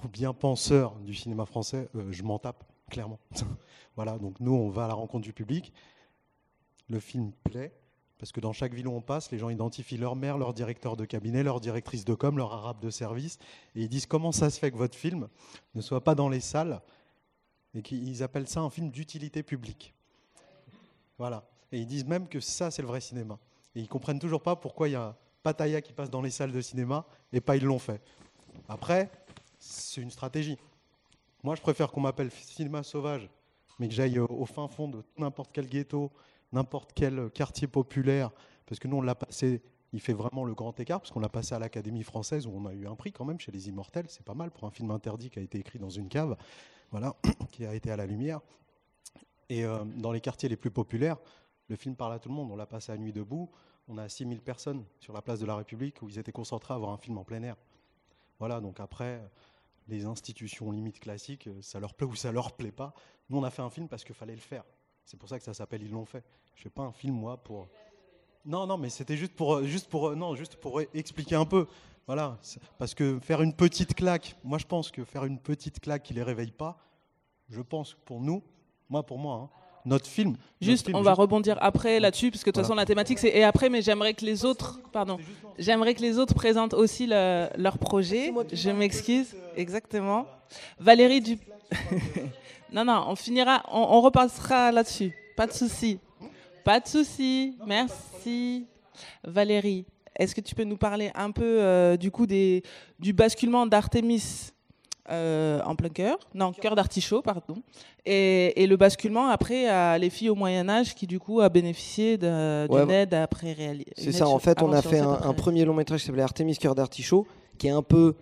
aux bien-penseurs du cinéma français, euh, je m'en tape, clairement. voilà, donc nous, on va à la rencontre du public. Le film plaît, parce que dans chaque ville où on passe, les gens identifient leur maire, leur directeur de cabinet, leur directrice de com, leur arabe de service, et ils disent comment ça se fait que votre film ne soit pas dans les salles, et qu'ils appellent ça un film d'utilité publique? Voilà. Et ils disent même que ça, c'est le vrai cinéma. Et ils comprennent toujours pas pourquoi il y a Pattaya qui passe dans les salles de cinéma et pas ils l'ont fait. Après, c'est une stratégie. Moi, je préfère qu'on m'appelle cinéma sauvage, mais que j'aille au fin fond de n'importe quel ghetto, n'importe quel quartier populaire, parce que nous, on l'a passé, il fait vraiment le grand écart, parce qu'on l'a passé à l'Académie française, où on a eu un prix quand même chez Les Immortels, c'est pas mal pour un film interdit qui a été écrit dans une cave, voilà, qui a été à la lumière. Et euh, dans les quartiers les plus populaires, le film parle à tout le monde. On l'a passé à Nuit debout. On a 6000 personnes sur la place de la République où ils étaient concentrés à voir un film en plein air. Voilà, donc après, les institutions limites classiques, euh, ça leur plaît ou ça leur plaît pas. Nous, on a fait un film parce qu'il fallait le faire. C'est pour ça que ça s'appelle Ils l'ont fait. Je fais pas un film, moi, pour. Non, non, mais c'était juste pour, euh, juste pour, euh, juste pour expliquer un peu. Voilà, parce que faire une petite claque, moi je pense que faire une petite claque qui les réveille pas, je pense pour nous, moi pour moi, hein, notre film. notre Juste, film, on va rebondir après là-dessus, parce que de toute Voilà. façon la thématique c'est et après, mais j'aimerais que les autres, pardon, j'aimerais que les autres présentent aussi le- leur projet. Je m'excuse, exactement. Valérie du. non, non, on finira, on, on repassera là-dessus. Pas de souci, pas de souci. Merci, Valérie. Est-ce que tu peux nous parler un peu euh, du coup des, du basculement d'Artemis? Euh, en plein cœur, non, cœur d'artichaut, pardon, et, et le basculement après à les filles au Moyen Âge qui du coup a bénéficié d'une Ouais, aide après réalité. C'est ça, en fait, on a fait un, un premier long métrage qui s'appelait Artemis Cœur d'Artichaut, qui est un peu,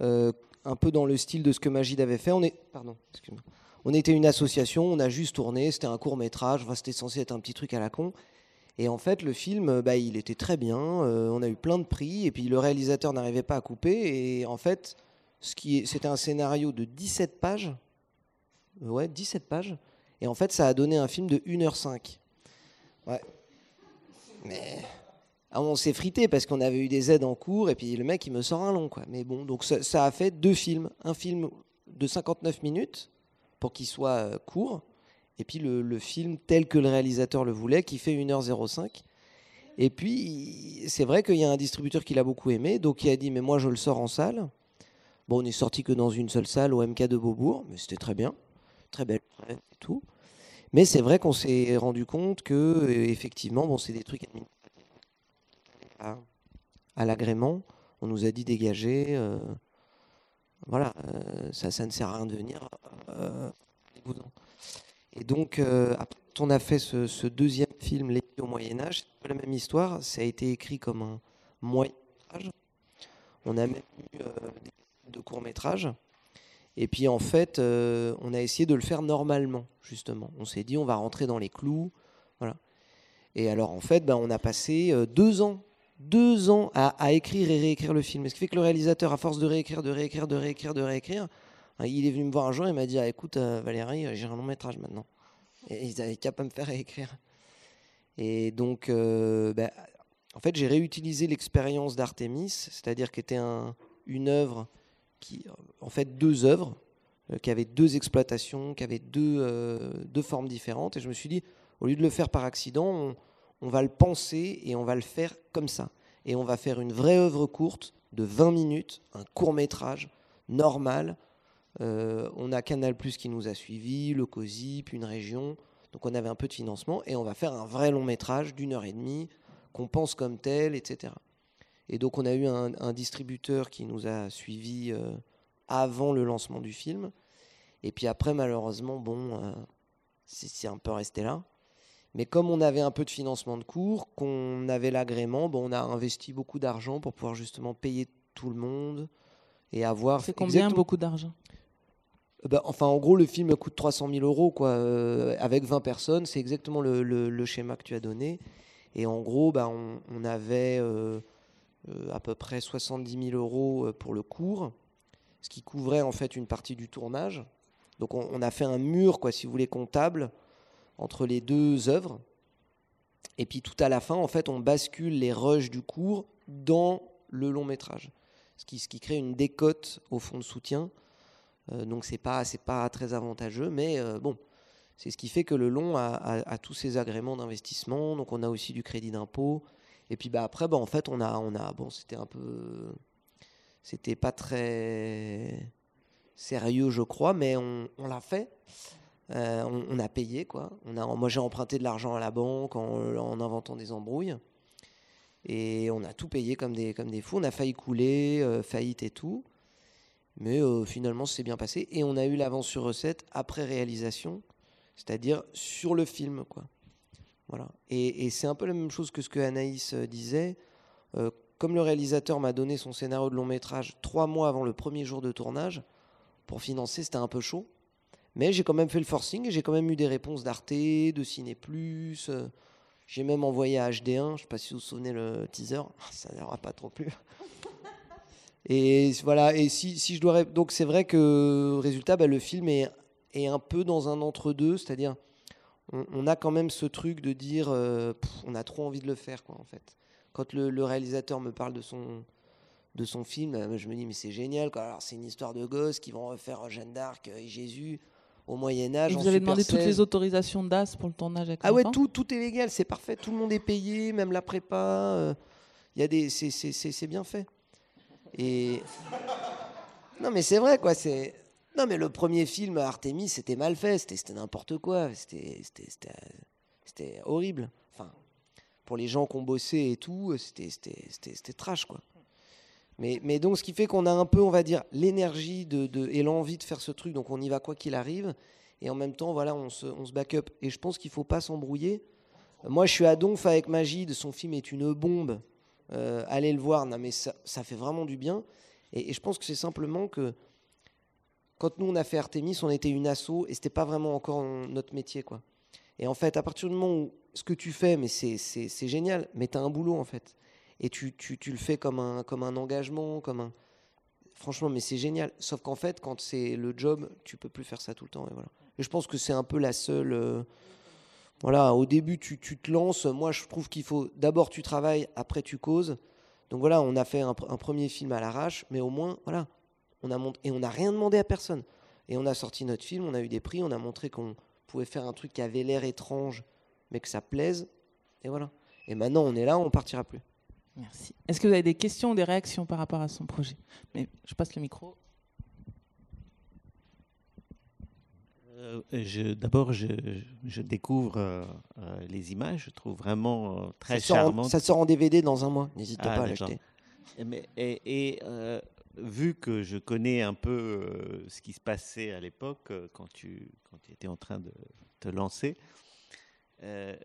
euh, un peu dans le style de ce que Magid avait fait. On est, pardon, excuse-moi. On était une association, on a juste tourné, c'était un court métrage, enfin, c'était censé être un petit truc à la con. Et en fait, le film, bah, il était très bien. euh, on a eu plein de prix. Et puis le réalisateur n'arrivait pas à couper. Et en fait, c'était un scénario de 17 pages. Euh, Ouais, 17 pages. Et en fait, ça a donné un film de 1h05. Ouais. Mais. Ah, on s'est frité parce qu'on avait eu des aides en cours. Et puis le mec, il me sort un long. Quoi. Mais bon, donc ça, ça a fait deux films. Un film de 59 minutes pour qu'il soit euh, court. Et puis le, le film tel que le réalisateur le voulait, qui fait 1h05. Et puis, c'est vrai qu'il y a un distributeur qui l'a beaucoup aimé, donc il a dit, mais moi je le sors en salle. Bon, on est sorti que dans une seule salle au MK de Beaubourg, mais c'était très bien, très belle et tout. Mais c'est vrai qu'on s'est rendu compte que, euh, effectivement, bon, c'est des trucs administratifs. à, l'agrément. On nous a dit dégager. euh, voilà, euh, ça, ça ne sert à rien de venir. Et donc, après, on a fait ce, deuxième film, Les au Moyen-Âge. C'est un peu la même histoire. Ça a été écrit comme un moyen-métrage. On a même eu des de courts-métrages. Et puis, en fait, euh, on a essayé de le faire normalement, justement. On s'est dit, on va rentrer dans les clous. Voilà. Et alors, en fait, ben, on a passé euh, deux ans, deux ans à, écrire et réécrire le film. Ce qui fait que le réalisateur, à force de réécrire, de réécrire, de réécrire, de réécrire, hein, il est venu me voir un jour et m'a dit ah, écoute, euh, Valérie, j'ai un long métrage maintenant. Et ils avaient qu'à pas me faire réécrire. Et donc, ben, en fait, j'ai réutilisé l'expérience d'Artemis, c'est-à-dire qui était un- une œuvre qui, en fait, deux œuvres, euh, qui avaient deux exploitations, qui avaient deux, euh, deux formes différentes. Et je me suis dit, au lieu de le faire par accident, on, va le penser et on va le faire comme ça. Et on va faire une vraie œuvre courte de 20 minutes, un court métrage normal. Euh, on a Canal Plus qui nous a suivis, le COSIP, une région. Donc on avait un peu de financement et on va faire un vrai long métrage d'une heure et demie qu'on pense comme tel, etc. Et donc on a eu un, un distributeur qui nous a suivis euh, avant le lancement du film. Et puis après, malheureusement, bon, euh, c'est un peu resté là. Mais comme on avait un peu de financement de cours, qu'on avait l'agrément, bon, on a investi beaucoup d'argent pour pouvoir justement payer tout le monde et avoir. C'est combien exactement- beaucoup d'argent? Bah, enfin, en gros, le film coûte 300 000 euros, quoi, euh, avec 20 personnes. C'est exactement le, le- le schéma que tu as donné. Et en gros, bah, on, on avait euh, à peu près 70 000 euros euh, pour le cours, ce qui couvrait en fait une partie du tournage. Donc, on, a fait un mur, quoi, si vous voulez, comptable entre les deux œuvres. Et puis, tout à la fin, en fait, on bascule les rushs du cours dans le long métrage, ce qui, ce qui crée une décote au fond de soutien. Euh, donc c'est pas pas très avantageux, mais euh, bon, c'est ce qui fait que le long a- a tous ses agréments d'investissement. Donc on a aussi du crédit d'impôt. Et puis bah après bah en fait on a on a bon c'était un peu c'était pas très sérieux je crois, mais on, l'a fait. Euh, on, a payé quoi. On a moi j'ai emprunté de l'argent à la banque en, en inventant des embrouilles. Et on a tout payé comme des, comme des fous. On a failli couler, euh, faillite et tout. Mais euh, finalement, c'est bien passé. Et on a eu l'avance sur recette après réalisation, c'est-à-dire sur le film. Quoi. Voilà. Et, c'est un peu la même chose que ce que Anaïs euh, disait. Euh, comme le réalisateur m'a donné son scénario de long métrage trois mois avant le premier jour de tournage, pour financer, c'était un peu chaud. Mais j'ai quand même fait le forcing et j'ai quand même eu des réponses d'Arte, de Ciné Plus. euh, j'ai même envoyé à HD1, je ne sais pas si vous vous souvenez le teaser, ça n'aura pas trop plu. Et voilà, et si, si je dois. Donc c'est vrai que, résultat, bah, le film est un peu dans un entre-deux, c'est-à-dire, on, on a quand même ce truc de dire, euh, pff, on a trop envie de le faire, quoi, en fait. Quand le, le réalisateur me parle de son, de son film, euh, je me dis, mais c'est génial, quoi. Alors c'est une histoire de gosses qui vont refaire Jeanne d'Arc et Jésus au Moyen-Âge. Et en vous avez Super demandé toutes 16. les autorisations d'AS pour le tournage avec Ah ouais, tout, tout est légal, c'est parfait, tout le monde est payé, même la prépa. euh, Il y a des, c'est, bien fait. Et non, mais c'est vrai quoi. C'est non, mais le premier film Artemis, c'était mal fait, c'était, n'importe quoi, c'était, horrible. Enfin, pour les gens qui ont bossé et tout, c'était, trash quoi. Mais, mais donc, ce qui fait qu'on a un peu, on va dire, l'énergie de, de- et l'envie de faire ce truc, donc on y va quoi qu'il arrive. Et en même temps, voilà, on se, on se back up. Et je pense qu'il faut pas s'embrouiller. Moi, je suis à Donf avec Magide, son film est une bombe. Euh, allez le voir, non, mais ça, ça fait vraiment du bien. Et je pense que c'est simplement que quand nous on a fait Artemis, on était une asso et c'était pas vraiment encore notre métier, quoi. Et en fait, à partir du moment où ce que tu fais, mais c'est génial, mais tu as un boulot en fait. Et tu, tu- tu le fais comme un, comme un engagement, comme un. Franchement, mais c'est génial. Sauf qu'en fait, quand c'est le job, tu peux plus faire ça tout le temps. Et, voilà. et je pense que c'est un peu la seule. euh, Voilà, au début, tu, tu te lances. Moi, je trouve qu'il faut. D'abord, tu travailles, après, tu causes. Donc voilà, on a fait un, un premier film à l'arrache, mais au moins, voilà. On a mont- et on n'a rien demandé à personne. Et on a sorti notre film, on a eu des prix, on a montré qu'on pouvait faire un truc qui avait l'air étrange, mais que ça plaise. Et voilà. Et maintenant, on est là, on partira plus. Merci. Est-ce que vous avez des questions ou des réactions par rapport à son projet? Mais je passe le micro. Euh, D'abord, je, je découvre euh, euh, les images, je trouve vraiment euh, très ça, sort en, ça sort en DVD dans un mois, n'hésite Ah, pas à l'acheter. Et, mais- et- et, euh, vu que je connais un peu euh, ce qui se passait à l'époque, euh, quand tu, quand tu étais en train de te lancer, euh,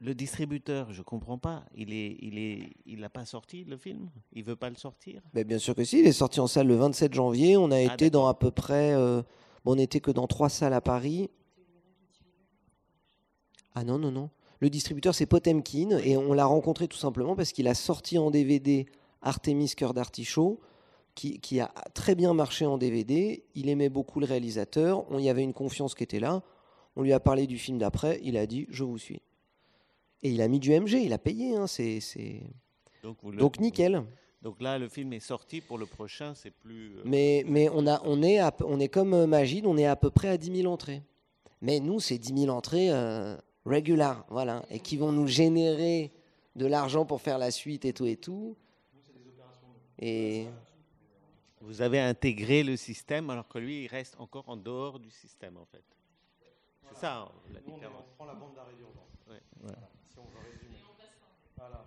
le distributeur, je comprends pas. Il est, il est, il n'a pas sorti le film? Il veut pas le sortir? Mais bien sûr que si, il est sorti en salle le 27 janvier. On a été dans à peu près. bon, on n'était que dans trois salles à Paris. Ah non, non, non. Le distributeur, c'est Potemkin. Et on l'a rencontré tout simplement parce qu'il a sorti en DVD Artemis Cœur d'Artichaut, qui, qui a très bien marché en DVD. Il aimait beaucoup le réalisateur. On y avait une confiance qui était là. On lui a parlé du film d'après. Il a dit Je vous suis. Et il a mis du MG. Il a payé. Hein, c'est. c'est- Donc, vous le- Donc, nickel. Donc là, le film est sorti. Pour le prochain, c'est plus. euh, Mais, mais on, a, on, est à peu- on est comme euh, Magid, on est à peu près à 10 000 entrées. Mais nous, c'est 10 000 entrées euh, regular, voilà, et qui vont nous générer de l'argent pour faire la suite et tout et tout. Et Vous avez intégré le système alors que lui, il reste encore en dehors du système, en fait. C'est ça hein, la différence. prend la bande d'arrêt d'urgence. Ouais, voilà. Si on veut résumer. Voilà.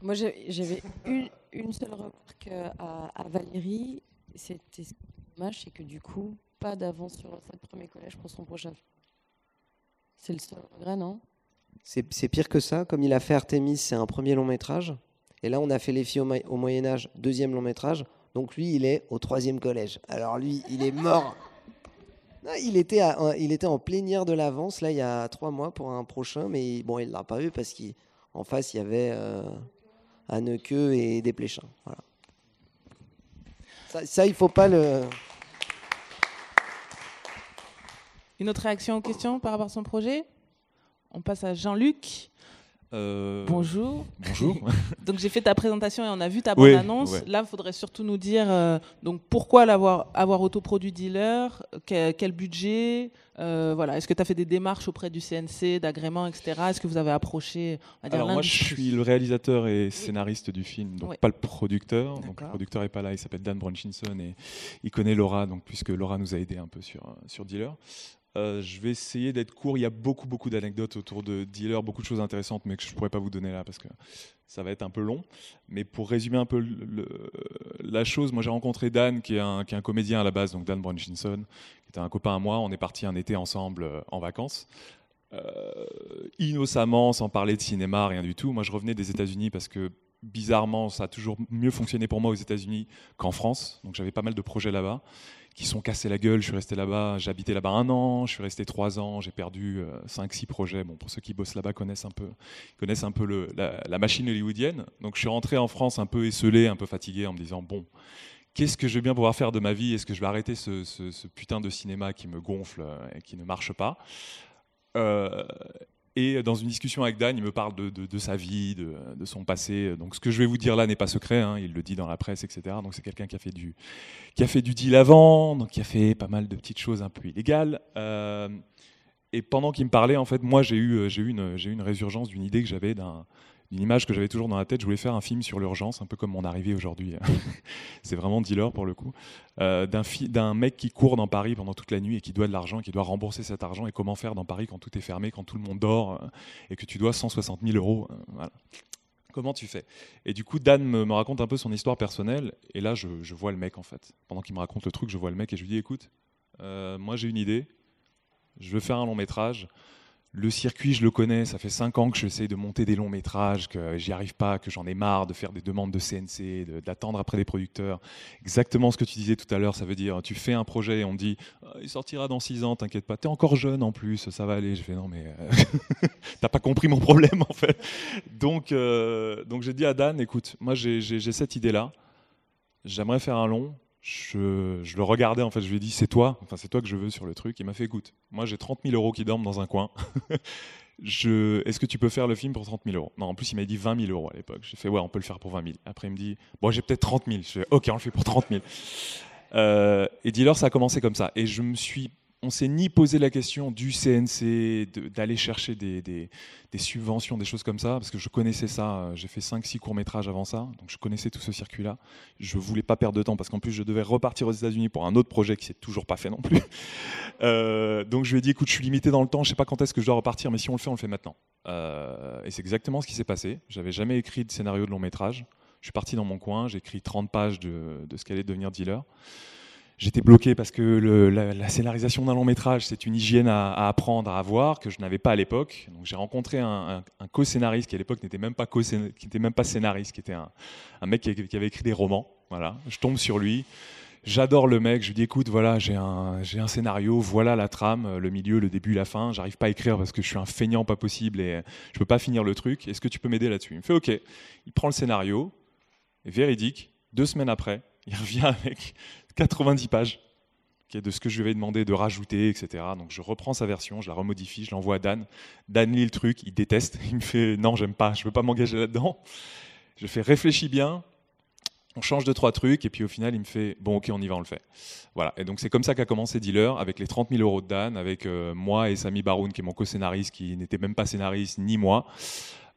Moi, j'avais une, une seule remarque euh, à, à Valérie. C'était ce qui est dommage, c'est que du coup, pas d'avance sur cette premier collège pour son prochain. C'est le seul regret, non? C'est pire que ça. Comme il a fait Artemis, c'est un premier long métrage. Et là, on a fait Les filles au Moyen Âge, deuxième long métrage. Donc lui, il est au troisième collège. Alors lui, il est mort. Il, était il était en plénière de l'avance, là, il y a trois mois pour un prochain. Mais bon, il ne l'a pas eu parce qu'en face, il y avait euh, Anneke et Desplechin. Voilà. Ça, ça, il faut pas le... Une autre réaction aux questions par rapport à son projet? On passe à Jean-Luc. Euh, Bonjour. Bonjour. donc j'ai fait ta présentation et on a vu ta Oui, bande-annonce. ouais. Là, il faudrait surtout nous dire euh, donc pourquoi l'avoir avoir autoproduit dealer, que- quel budget, euh, voilà. Est-ce que tu as fait des démarches auprès du CNC, d'agrément, etc. Est-ce que vous avez approché on va dire, Alors moi, je suis le réalisateur et scénariste du film, donc pas le producteur. Donc le producteur est pas là, il s'appelle Dan Brunchinson et il connaît Laura, donc puisque Laura nous a aidé un peu sur sur Dealer. Euh, je vais essayer d'être court. Il y a beaucoup beaucoup d'anecdotes autour de Dealer, beaucoup de choses intéressantes, mais que je pourrais pas vous donner là parce que ça va être un peu long. Mais pour résumer un peu la chose, moi j'ai rencontré Dan, qui est, un, qui est un comédien à la base, donc Dan Brunchinson, qui était un copain à moi. On est parti un été ensemble euh, en vacances. Euh, innocemment, sans parler de cinéma, rien du tout. Moi, je revenais des États-Unis parce que bizarrement, ça a toujours mieux fonctionné pour moi aux États-Unis qu'en France. Donc, j'avais pas mal de projets là-bas qui sont cassés la gueule. Je suis resté là-bas, j'ai habité là-bas un an, je suis resté trois ans, j'ai perdu 5-6 projets. Bon, pour ceux qui bossent là-bas connaissent un peu, connaissent un peu le- la, machine hollywoodienne. Donc, je suis rentré en France un peu esselé, un peu fatigué, en me disant bon. Qu'est-ce que je vais bien pouvoir faire de ma vie? Est-ce que je vais arrêter ce, ce- ce putain de cinéma qui me gonfle euh, et qui ne marche pas? Euh, et dans une discussion avec Dan, il me parle de, de- sa vie, de, son passé. Donc ce que je vais vous dire là n'est pas secret, hein, il le dit dans la presse, etc. Donc c'est quelqu'un qui a fait du, qui a fait du deal avant, donc qui a fait pas mal de petites choses un peu illégales. Euh, et pendant qu'il me parlait, en fait, moi j'ai eu, eu j'ai eu une résurgence d'une idée que j'avais d'un d'une image que j'avais toujours dans la tête. Je voulais faire un film sur l'urgence, un peu comme mon arrivée aujourd'hui. c'est vraiment dealer pour le coup. Euh, d'un, mec qui court dans Paris pendant toute la nuit et qui doit de l'argent qui doit rembourser cet argent. Et comment faire dans Paris quand tout est fermé, quand tout le monde dort euh, et que tu dois 160 000 euros. euh. Comment tu fais? Et du coup, Dan me, raconte un peu son histoire personnelle. Et là, je, vois le mec en fait. Pendant qu'il me raconte le truc, je vois le mec et je lui dis écoute, moi j'ai une idée. Je veux faire un long métrage. Le circuit, je le connais, ça fait 5 ans que j'essaie de monter des longs métrages, que j'y arrive pas, que j'en ai marre de faire des demandes de CNC, d'attendre après des producteurs. Exactement ce que tu disais tout à l'heure, ça veut dire tu fais un projet et on te dit Ah, il sortira dans 6 ans, t'inquiète pas, t'es encore jeune en plus, ça va aller. Je fais non mais euh, t'as pas compris mon problème en fait. Donc, euh, donc j'ai dit à Dan, écoute, moi j'ai cette idée-là, j'aimerais faire un long. Je, le regardais en fait, je lui ai dit c'est toi, enfin c'est toi que je veux sur le truc. Il m'a fait écoute, moi j'ai 30 000 euros qui dorment dans un coin. Est-ce que tu peux faire le film pour 30 000 euros? Non, en plus il m'a dit 20 000 euros à l'époque. J'ai fait ouais, on peut le faire pour 20 000. Après il me dit bon j'ai peut-être 30 000. Je fais ok, on le fait pour 30 000. Euh, et Dealer, ça a commencé comme ça. Et je me suis, on s'est ni posé la question du CNC, d'aller chercher des, subventions, des choses comme ça, parce que je connaissais ça. euh, J'ai fait 5-6 courts métrages avant ça, donc je connaissais tout ce circuit-là. Je voulais pas perdre de temps parce qu'en plus je devais repartir aux États-Unis pour un autre projet qui s'est toujours pas fait non plus. Euh, donc je lui ai dit écoute, je suis limité dans le temps, je sais pas quand est-ce que je dois repartir, mais si on le fait, on le fait maintenant. Euh, et c'est exactement ce qui s'est passé. J'avais jamais écrit de scénario de long métrage. Je suis parti dans mon coin, j'ai écrit 30 pages de, de ce qu'allait devenir dealer. J'étais bloqué parce que la, scénarisation d'un long métrage, c'est une hygiène à, apprendre, à avoir, que je n'avais pas à l'époque. Donc j'ai rencontré un, co-scénariste qui à l'époque n'était même pas qui même pas scénariste, qui était un, un mec qui, qui avait écrit des romans. Voilà, je tombe sur lui. J'adore le mec. Je lui dis écoute, voilà, j'ai un, j'ai un scénario, voilà la trame, le milieu, le début, la fin. J'arrive pas à écrire parce que je suis un feignant pas possible et je peux pas finir le truc. Est-ce que tu peux m'aider là-dessus? Il me fait ok. Il prend le scénario, véridique. Deux semaines après, il revient avec 90 pages de ce que je lui avais demandé de rajouter, etc. Donc je reprends sa version, je la remodifie, je l'envoie à Dan. Dan lit le truc, il déteste. Il me fait non, j'aime pas, je veux pas m'engager là-dedans. Je fais réfléchis bien, on change de trois trucs, et puis au final, il me fait bon, ok, on y va, on le fait. Voilà. Et donc c'est comme ça qu'a commencé Dealer, avec les 30 000 euros de Dan, avec euh, moi et Sami Baroun, qui est mon co-scénariste, qui n'était même pas scénariste, ni moi.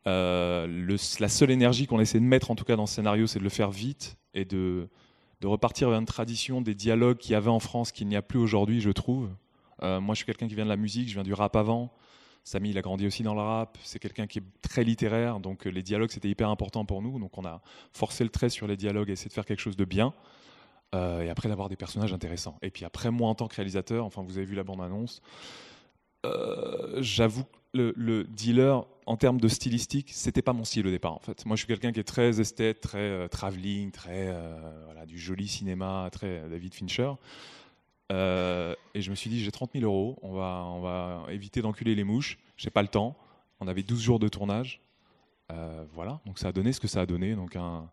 Euh, la seule énergie qu'on essaie de mettre, en tout cas dans ce scénario, c'est de le faire vite et de, de repartir vers une tradition des dialogues qu'il y avait en France, qu'il n'y a plus aujourd'hui, je trouve. Euh, moi, je suis quelqu'un qui vient de la musique, je viens du rap avant. Samy, il a grandi aussi dans le rap. C'est quelqu'un qui est très littéraire, donc euh, les dialogues, c'était hyper important pour nous. Donc on a forcé le trait sur les dialogues et essayé de faire quelque chose de bien. Euh, et après d'avoir des personnages intéressants. Et puis après, moi en tant que réalisateur, enfin vous avez vu la bande-annonce, j'avoue que le dealer, en termes de stylistique, c'était pas mon style au départ en fait. Moi je suis quelqu'un qui est très esthète, très euh, travelling, très euh, voilà, du joli cinéma, très euh, David Fincher. Euh, et je me suis dit, j'ai 30 000 euros, on va, on va éviter d'enculer les mouches, j'ai pas le temps. On avait 12 jours de tournage. Voilà, donc ça a donné ce que ça a donné. Donc un,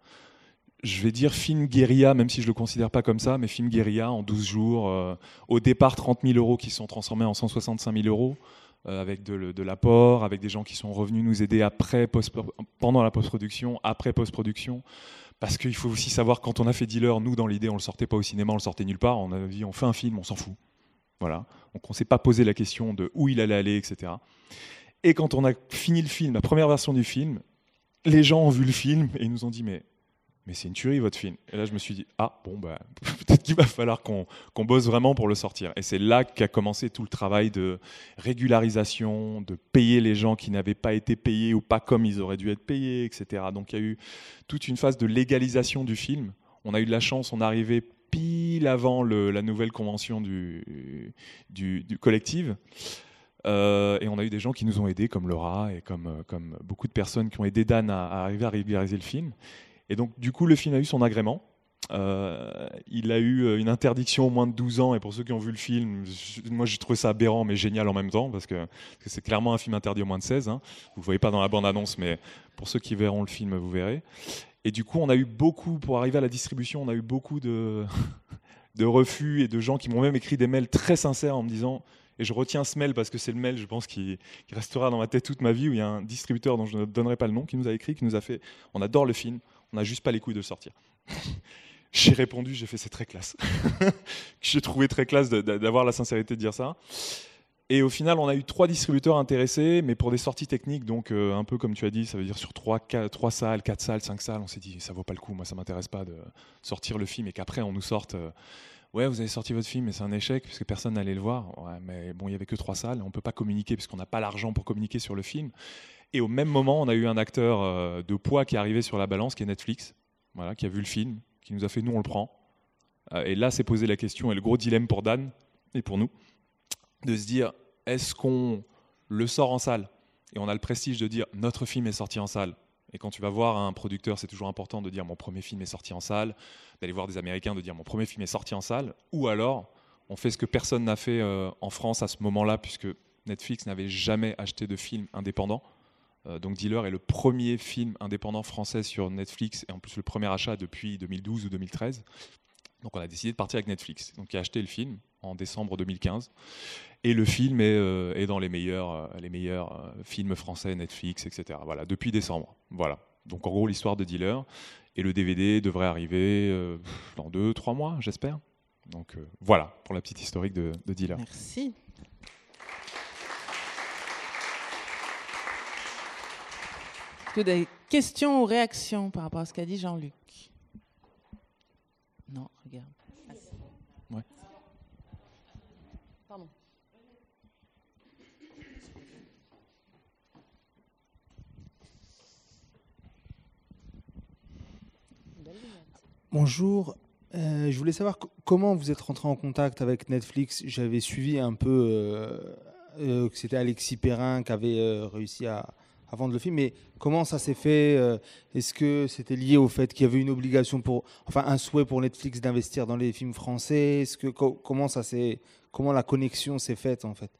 je vais dire film guérilla, même si je le considère pas comme ça, mais film guérilla en 12 jours. au départ, 30 000 euros qui sont transformés en 165 000 euros, avec de, l'apport, avec des gens qui sont revenus nous aider après, pendant la post-production, après post-production. Parce qu'il faut aussi savoir, quand on a fait Dealer, nous, dans l'idée, on ne le sortait pas au cinéma, on le sortait nulle part. On a dit, on fait un film, on s'en fout. Voilà. Donc on ne s'est pas posé la question de où il allait aller, etc. Et quand on a fini le film, la première version du film, les gens ont vu le film et ils nous ont dit, mais mais c'est une tuerie votre film. Et là, je me suis dit, ah bon, bah, peut-être qu'il va falloir qu'on qu'on bosse vraiment pour le sortir. Et c'est là qu'a commencé tout le travail de régularisation, de payer les gens qui n'avaient pas été payés ou pas comme ils auraient dû être payés, etc. Donc il y a eu toute une phase de légalisation du film. On a eu de la chance, on arrivé pile avant la nouvelle convention du, du, collectif. Euh, et on a eu des gens qui nous ont aidés, comme Laura et comme, euh, comme beaucoup de personnes qui ont aidé Dan à arriver à régulariser le film. Et donc, du coup, le film a eu son agrément. Euh, il a eu euh, une interdiction au moins de 12 ans, et pour ceux qui ont vu le film, moi j'ai trouvé ça aberrant mais génial en même temps, parce que c'est clairement un film interdit au moins de 16. Hein. Vous ne voyez pas dans la bande-annonce, mais pour ceux qui verront le film, vous verrez. Et du coup, on a eu beaucoup, pour arriver à la distribution, on a eu beaucoup de, refus et de gens qui m'ont même écrit des mails très sincères en me disant et je retiens ce mail parce que c'est le mail, je pense, qui restera dans ma tête toute ma vie, où il y a un distributeur dont je ne donnerai pas le nom qui nous a écrit, qui nous a fait On adore le film, on n'a juste pas les couilles de le sortir. j'ai répondu, j'ai fait C'est très classe. j'ai trouvé très classe d'avoir la sincérité de dire ça. Et au final, on a eu trois distributeurs intéressés, mais pour des sorties techniques, donc euh, un peu comme tu as dit, ça veut dire sur trois, salles, quatre salles, cinq salles, on s'est dit ça vaut pas le coup, moi ça m'intéresse pas de sortir le film et qu'après on nous sorte euh, ouais vous avez sorti votre film mais c'est un échec puisque personne n'allait le voir. Mais bon il y avait que trois salles, on peut pas communiquer puisqu'on n'a pas l'argent pour communiquer sur le film. Et au même moment, on a eu un acteur euh, de poids qui est arrivé sur la balance, qui est Netflix, voilà, qui a vu le film, qui nous a fait nous on le prend. Euh, et là, s'est posé la question et le gros dilemme pour Dan et pour nous de se dire est-ce qu'on le sort en salle? Et on a le prestige de dire notre film est sorti en salle. Et quand tu vas voir un producteur, c'est toujours important de dire mon premier film est sorti en salle, d'aller voir des Américains, de dire mon premier film est sorti en salle, ou alors on fait ce que personne n'a fait euh, en France à ce moment-là, puisque Netflix n'avait jamais acheté de film indépendant. Euh, donc Dealer est le premier film indépendant français sur Netflix et en plus le premier achat depuis 2012 ou 2013. Donc on a décidé de partir avec Netflix. Donc il a acheté le film en décembre 2015 et le film est, euh, dans les meilleurs, euh, films français Netflix, etc. Voilà, depuis décembre. Voilà. Donc en gros l'histoire de Dealer et le DVD devrait arriver dans deux, trois mois, j'espère. Donc voilà pour la petite historique de Dealer. Merci. Que des questions ou réactions par rapport à ce qu'a dit Jean-Luc Non, regarde. Ouais. Pardon. Bonjour. Euh, je voulais savoir co- comment vous êtes rentré en contact avec Netflix. J'avais suivi un peu euh, euh, que c'était Alexis Perrin qui avait euh, réussi à, à vendre le film, mais comment ça s'est fait euh, Est-ce que c'était lié au fait qu'il y avait une obligation pour, enfin, un souhait pour Netflix d'investir dans les films français? Est-ce que co- comment ça s'est, comment la connexion s'est faite en fait?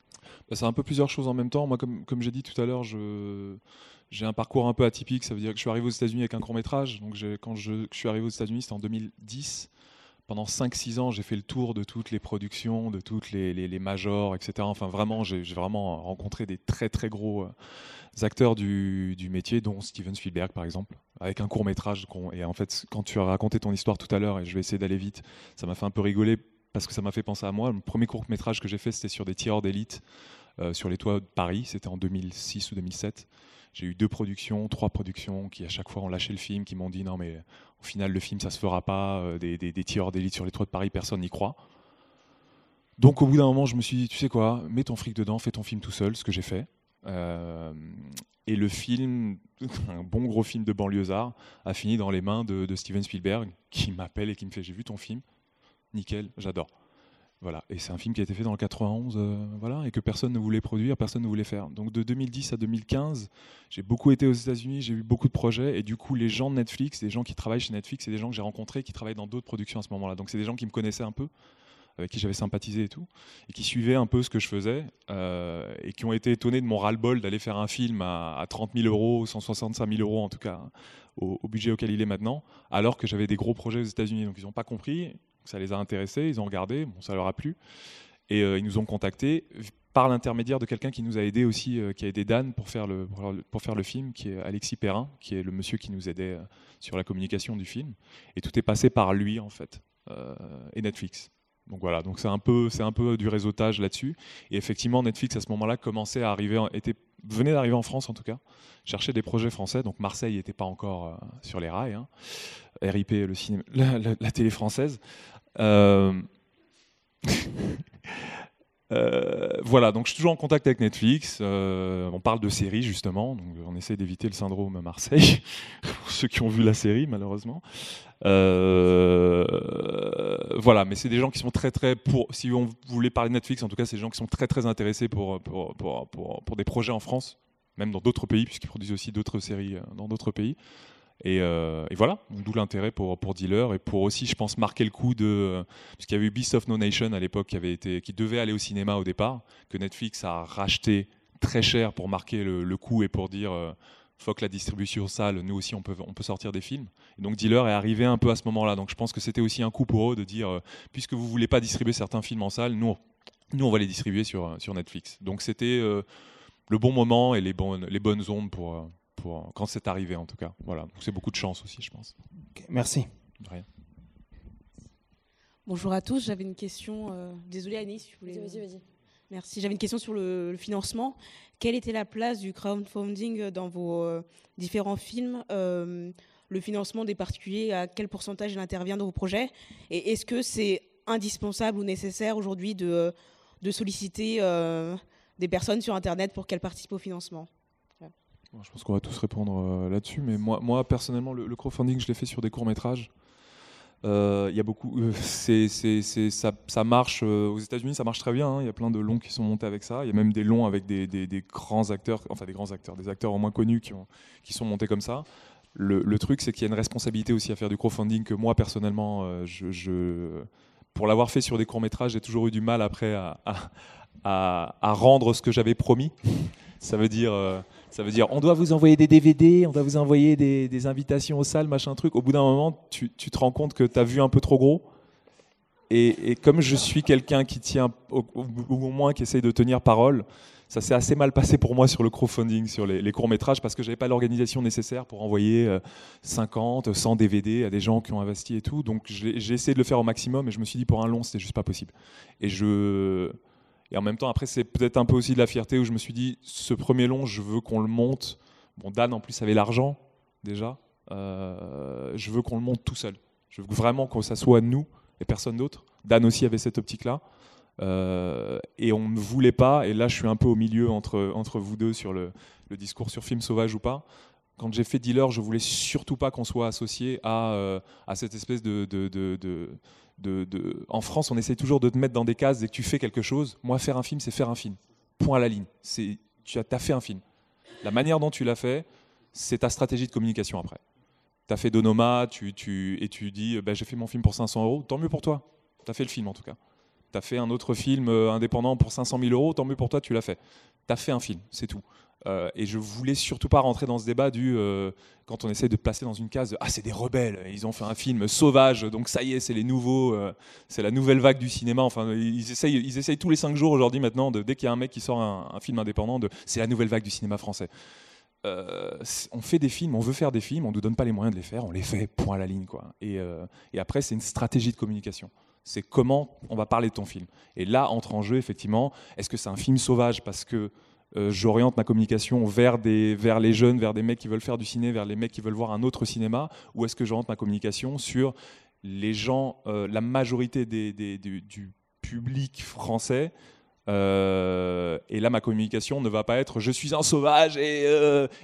Bah, c'est un peu plusieurs choses en même temps. Moi, comme, comme j'ai dit tout à l'heure, je, j'ai un parcours un peu atypique. Ça veut dire que je suis arrivé aux États-Unis avec un court métrage. Donc, quand je, je suis arrivé aux États-Unis, c'était en 2010. Pendant 5-6 ans, j'ai fait le tour de toutes les productions, de toutes les, majors, etc. Enfin, vraiment, j'ai, vraiment rencontré des très très gros euh, acteurs du, métier, dont Steven Spielberg, par exemple, avec un court métrage. Et en fait, quand tu as raconté ton histoire tout à l'heure, et je vais essayer d'aller vite, ça m'a fait un peu rigoler parce que ça m'a fait penser à moi. Le premier court métrage que j'ai fait, c'était sur des tireurs d'élite euh, sur les toits de Paris. C'était en 2006 ou 2007. J'ai eu deux productions, trois productions qui à chaque fois ont lâché le film, qui m'ont dit non mais au final le film ça se fera pas, euh, des, des, tireurs d'élite sur les toits de Paris, personne n'y croit. Donc au bout d'un moment je me suis dit tu sais quoi, mets ton fric dedans, fais ton film tout seul, ce que j'ai fait. Euh, et le film, un bon gros film de banlieusard, a fini dans les mains de Steven Spielberg, qui m'appelle et qui me fait J'ai vu ton film, nickel, j'adore. Voilà. Et c'est un film qui a été fait dans le 91, euh, voilà, et que personne ne voulait produire, personne ne voulait faire. Donc de 2010 à 2015, j'ai beaucoup été aux États-Unis, j'ai eu beaucoup de projets, et du coup, les gens de Netflix, les gens qui travaillent chez Netflix, c'est des gens que j'ai rencontrés qui travaillent dans d'autres productions à ce moment-là. Donc c'est des gens qui me connaissaient un peu, avec qui j'avais sympathisé et tout, et qui suivaient un peu ce que je faisais, euh, et qui ont été étonnés de mon ras-le-bol d'aller faire un film à, à 30 000 euros, 165 000 euros en tout cas, hein, au, au budget auquel il est maintenant, alors que j'avais des gros projets aux États-Unis. Donc ils n'ont pas compris, ça les a intéressés, ils ont regardé, bon, ça leur a plu, et euh, ils nous ont contactés par l'intermédiaire de quelqu'un qui nous a aidé aussi, euh, qui a aidé Dan pour faire, le, pour, faire le film, qui est Alexis Perrin, qui est le monsieur qui nous aidait euh, sur la communication du film. Et tout est passé par lui, en fait, et Netflix. Donc voilà, donc c'est un peu, un peu du réseautage là-dessus. Et effectivement, Netflix à ce moment-là commençait à arriver, était, venait d'arriver en France en tout cas, cherchait des projets français. Donc Marseille n'était pas encore sur les rails. hein. RIP, le cinéma, la télé française. Euh, euh, voilà, donc je suis toujours en contact avec Netflix. Euh, on parle de séries justement, donc on essaie d'éviter le syndrome Marseille, pour ceux qui ont vu la série malheureusement. Voilà, mais c'est des gens qui sont très très pour. Si on voulait parler de Netflix, en tout cas, c'est des gens qui sont très très intéressés pour pour, pour, pour, des projets en France, même dans d'autres pays, puisqu'ils produisent aussi d'autres séries dans d'autres pays. Et, euh, et voilà, d'où l'intérêt pour, pour Dealer et pour aussi, je pense, marquer le coup de. Parce qu'il y avait eu Beast of No Nation à l'époque qui, qui devait aller au cinéma au départ, que Netflix a racheté très cher pour marquer le, coup et pour dire euh, fuck la distribution salle, nous aussi on peut, on peut sortir des films. Et donc Dealer est arrivé un peu à ce moment-là. Donc je pense que c'était aussi un coup pour eux de dire euh, puisque vous voulez pas distribuer certains films en salle, nous, nous on va les distribuer sur, euh, sur Netflix. Donc c'était euh, le bon moment et les bonnes, les bonnes ondes pour. Pour, quand c'est arrivé en tout cas. Voilà, donc c'est beaucoup de chance aussi, je pense. merci. De rien. Bonjour à tous, j'avais une question. euh, Désolée Annie, si tu voulais. Vas-y, vas-y. Merci. J'avais une question sur le, le financement. Quelle était la place du crowdfunding dans vos euh, différents films Euh, Le financement des particuliers, à quel pourcentage il intervient dans vos projets? Et est-ce que c'est indispensable ou nécessaire aujourd'hui de, de solliciter euh, des personnes sur Internet pour qu'elles participent au financement? Je pense qu'on va tous répondre euh, là-dessus, mais moi, personnellement, le, crowdfunding, je l'ai fait sur des courts-métrages. Euh, Il y a beaucoup, euh, ça, marche aux États-Unis, ça marche très bien. hein. Il y a plein de longs qui sont montés avec ça. Il y a même des longs avec des, grands acteurs, enfin des grands acteurs, des acteurs au moins connus qui, ont, qui sont montés comme ça. Le, truc, c'est qu'il y a une responsabilité aussi à faire du crowdfunding que moi personnellement, pour l'avoir fait sur des courts métrages, j'ai toujours eu du mal après à, rendre ce que j'avais promis. Ça veut dire, ça veut dire, on doit vous envoyer des DVD, on doit vous envoyer des, invitations aux salles, machin truc. Au bout d'un moment, tu, te rends compte que tu as vu un peu trop gros. Et, comme je suis quelqu'un qui tient, au, au- moins qui essaye de tenir parole, ça s'est assez mal passé pour moi sur le crowdfunding, sur les, courts-métrages, parce que j'avais pas l'organisation nécessaire pour envoyer euh, 50, 100 DVD à des gens qui ont investi et tout. Donc j'ai essayé de le faire au maximum, et je me suis dit pour un long, c'était juste pas possible. Et je. Et en même temps, après, c'est peut-être un peu aussi de la fierté où je me suis dit, ce premier long, je veux qu'on le monte. Bon, Dan, en plus, avait l'argent, déjà. Euh, je veux qu'on le monte tout seul. Je veux vraiment que ça soit nous et personne d'autre. Dan aussi avait cette optique-là. Euh, et on ne voulait pas, et là je suis un peu au milieu entre, entre vous deux sur le, le discours sur film sauvage ou pas. Quand j'ai fait Dealer, je voulais surtout pas qu'on soit associé à, euh, à cette espèce de, de, de- de- En France, on essaie toujours de te mettre dans des cases dès que tu fais quelque chose. Moi, faire un film, c'est faire un film. Point à la ligne. C'est, tu as, as fait un film. La manière dont tu l'as fait, c'est ta stratégie de communication après. Tu as fait Donoma, tu, tu, et tu dis bah, j'ai fait mon film pour 500 euros, tant mieux pour toi. Tu as fait le film en tout cas. Tu as fait un autre film euh, indépendant pour 500 000 euros, tant mieux pour toi, tu l'as fait. Tu as fait un film, c'est tout. Euh, et je voulais surtout pas rentrer dans ce débat du euh, quand on essaie de placer dans une case ah c'est des rebelles ils ont fait un film sauvage donc ça y est c'est les nouveaux c'est la nouvelle vague du cinéma enfin ils essayent ils essayent tous les cinq jours aujourd'hui maintenant de, dès qu'il y a un mec qui sort un, film indépendant c'est la nouvelle vague du cinéma français on fait des films, on veut faire des films, on nous donne pas les moyens de les faire, on les fait, point à la ligne. Quoi. Et après, c'est une stratégie de communication. C'est comment on va parler de ton film. Et là entre en jeu, effectivement, est-ce que c'est un film sauvage parce que euh, j'oriente ma communication vers, des, vers les jeunes, vers des mecs qui veulent faire du ciné, vers les mecs qui veulent voir un autre cinéma, ou est-ce que j'oriente ma communication sur les gens, euh, la majorité du, public français euh, et là, ma communication ne va pas être je suis un sauvage et,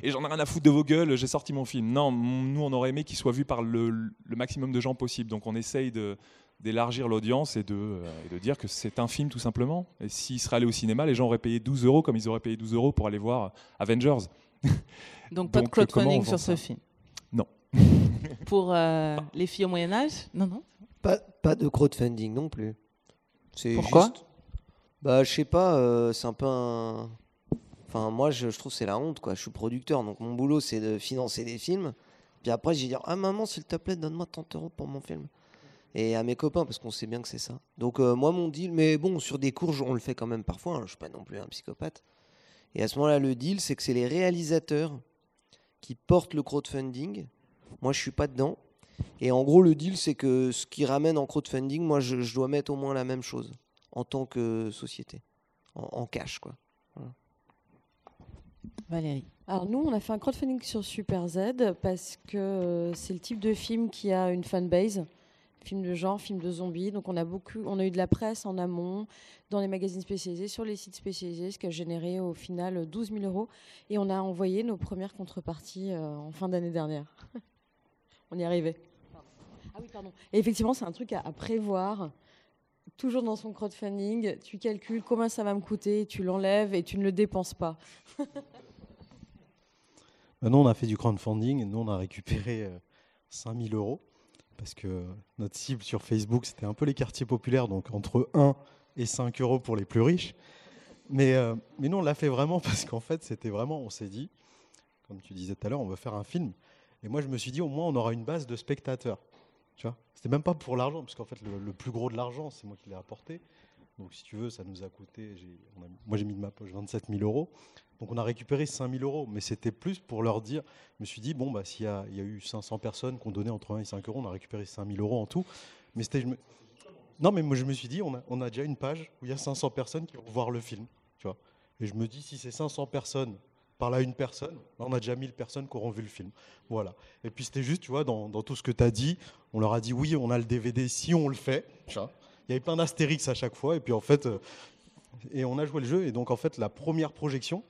j'en ai rien à foutre de vos gueules, j'ai sorti mon film. Non, nous, on aurait aimé qu'il soit vu par le, le maximum de gens possible. Donc, on essaye de- d'élargir l'audience et de, euh, et de dire que c'est un film tout simplement. Et s'il serait allé au cinéma, les gens auraient payé 12 euros comme ils auraient payé 12 euros pour aller voir Avengers. Donc, pas de crowdfunding sur ce film. Non. Pour euh, les filles au Moyen Âge Non, non. Pas, pas de crowdfunding non plus. C'est Pourquoi juste- Bah, je sais pas, euh, c'est un peu un. Enfin, moi, je, je trouve que c'est la honte, quoi. Je suis producteur, donc mon boulot, c'est de financer des films. Puis après, j'ai dire Ah, maman, s'il te plaît, donne-moi 30 euros pour mon film. Et à mes copains, parce qu'on sait bien que c'est ça. Donc, euh, moi, mon deal, mais bon, sur des courges, on le fait quand même parfois. hein, je suis pas non plus un psychopathe. Et à ce moment-là, le deal, c'est que c'est les réalisateurs qui portent le crowdfunding. Moi, je suis pas dedans. Et en gros, le deal, c'est que ce qui ramène en crowdfunding, moi, je, je dois mettre au moins la même chose en tant que société, en, en cash, quoi. Voilà. Valérie. Alors nous, on a fait un crowdfunding sur Super Z parce que euh, c'est le type de film qui a une fanbase, film de genre, film de zombies. Donc on a beaucoup, on a eu de la presse en amont, dans les magazines spécialisés, sur les sites spécialisés, ce qui a généré au final 12 000 euros. Et on a envoyé nos premières contreparties euh, en fin d'année dernière. on y arrivait. Ah oui, pardon. Et effectivement, c'est un truc à, à prévoir. Toujours dans son crowdfunding, tu calcules combien ça va me coûter, tu l'enlèves et tu ne le dépenses pas. Bah, nous, on a fait du crowdfunding. Nous, on a récupéré euh, 5000 euros parce que notre cible sur Facebook, c'était un peu les quartiers populaires, donc entre 1 et 5 euros pour les plus riches. Mais, euh, mais nous, on l'a fait vraiment parce qu'en fait, c'était vraiment, on s'est dit, comme tu disais tout à l'heure, on veut faire un film. Et moi, je me suis dit, au moins, on aura une base de spectateurs. Tu vois C'était même pas pour l'argent, parce qu'en fait, le, plus gros de l'argent, c'est moi qui l'ai apporté. Donc, si tu veux, ça nous a coûté. moi, j'ai mis de ma poche 27 000 euros. Donc, on a récupéré 5 000 euros. Mais c'était plus pour leur dire. Je me suis dit, bon, bah, s'il y, a- eu 500 personnes qui ont donné entre 1 et 5 euros, on a récupéré 5 000 euros en tout. Mais c'était. Non, mais moi, je me suis dit, on a, déjà une page où il y a 500 personnes qui vont voir le film. Tu vois et je me dis, si c'est 500 personnes par là une personne, bah, on a déjà 1000 personnes qui auront vu le film. Voilà. Et puis c'était juste, tu vois, dans, tout ce que tu as dit, on leur a dit oui, on a le DVD si on le fait. Il y avait plein d'astérix à chaque fois. Et puis en fait, euh, et on a joué le jeu. Et donc en fait, la première projection,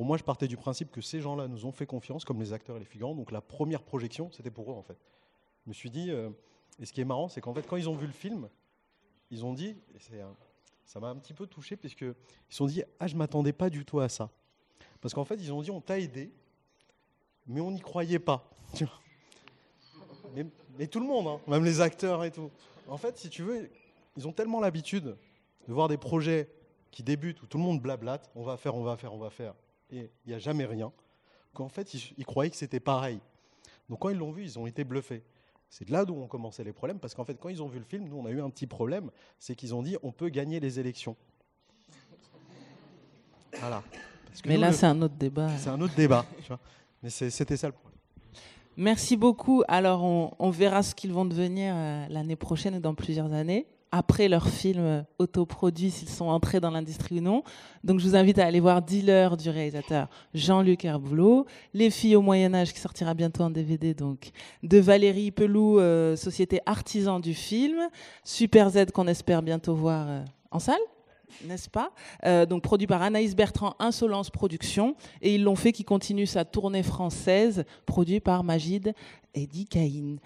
pour moi, je partais du principe que ces gens-là nous ont fait confiance, comme les acteurs et les figurants. Donc la première projection, c'était pour eux en fait. Je me suis dit, euh, Et ce qui est marrant, c'est qu'en fait, quand ils ont vu le film, ils ont dit, ça m'a un petit peu touché, puisque ils se sont dit, ah, je m'attendais pas du tout à ça. Parce qu'en fait, ils ont dit, on t'a aidé, mais on n'y croyait pas. mais tout le monde, hein, même les acteurs et tout. En fait, si tu veux, ils ont tellement l'habitude de voir des projets qui débutent où tout le monde blablate, on va faire, on va faire, on va faire, et il n'y a jamais rien, qu'en fait, ils, ils croyaient que c'était pareil. Donc quand ils l'ont vu, ils ont été bluffés. C'est de là d'où ont commencé les problèmes, parce qu'en fait, quand ils ont vu le film, nous, on a eu un petit problème, c'est qu'ils ont dit, on peut gagner les élections. Voilà. Parce que Mais nous, là, le- c'est un autre débat. C'est un autre débat. tu vois. Mais c'était ça le problème. Merci beaucoup. Alors, on, on verra ce qu'ils vont devenir euh, l'année prochaine ou dans plusieurs années, après leur film euh, autoproduit, s'ils sont entrés dans l'industrie ou non. Donc, je vous invite à aller voir Dealer du réalisateur Jean-Luc Herboulot, Les filles au Moyen-Âge, qui sortira bientôt en DVD, donc, de Valérie Pelou, euh, société artisan du film, Super Z, qu'on espère bientôt voir euh, en salle n'est-ce pas? Euh, Donc produit par Anaïs Bertrand, Insolence Productions, et ils l'ont fait qui continue sa tournée française, produit par Magid Dikaïn.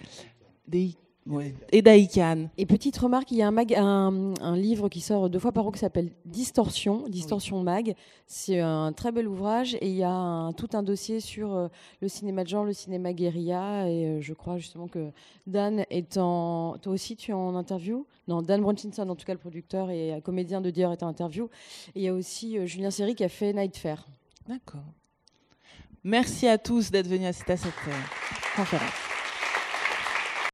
Des- ouais. Et Daïkan. Et petite remarque, il y a un, mag- un, un livre qui sort deux fois par an qui s'appelle Distorsion, Distorsion Mag. C'est un très bel ouvrage et il y a un- tout un dossier sur euh, le cinéma de genre, le cinéma guérilla. Et euh, je crois justement que Dan est en. Toi aussi, tu es en interview? Non, Dan Brunchinson, en tout cas le producteur et euh, comédien de Dior, est en interview. Et il y a aussi Julien Serry qui a fait Night Fair. D'accord. Merci à tous d'être venus assister à cette conférence.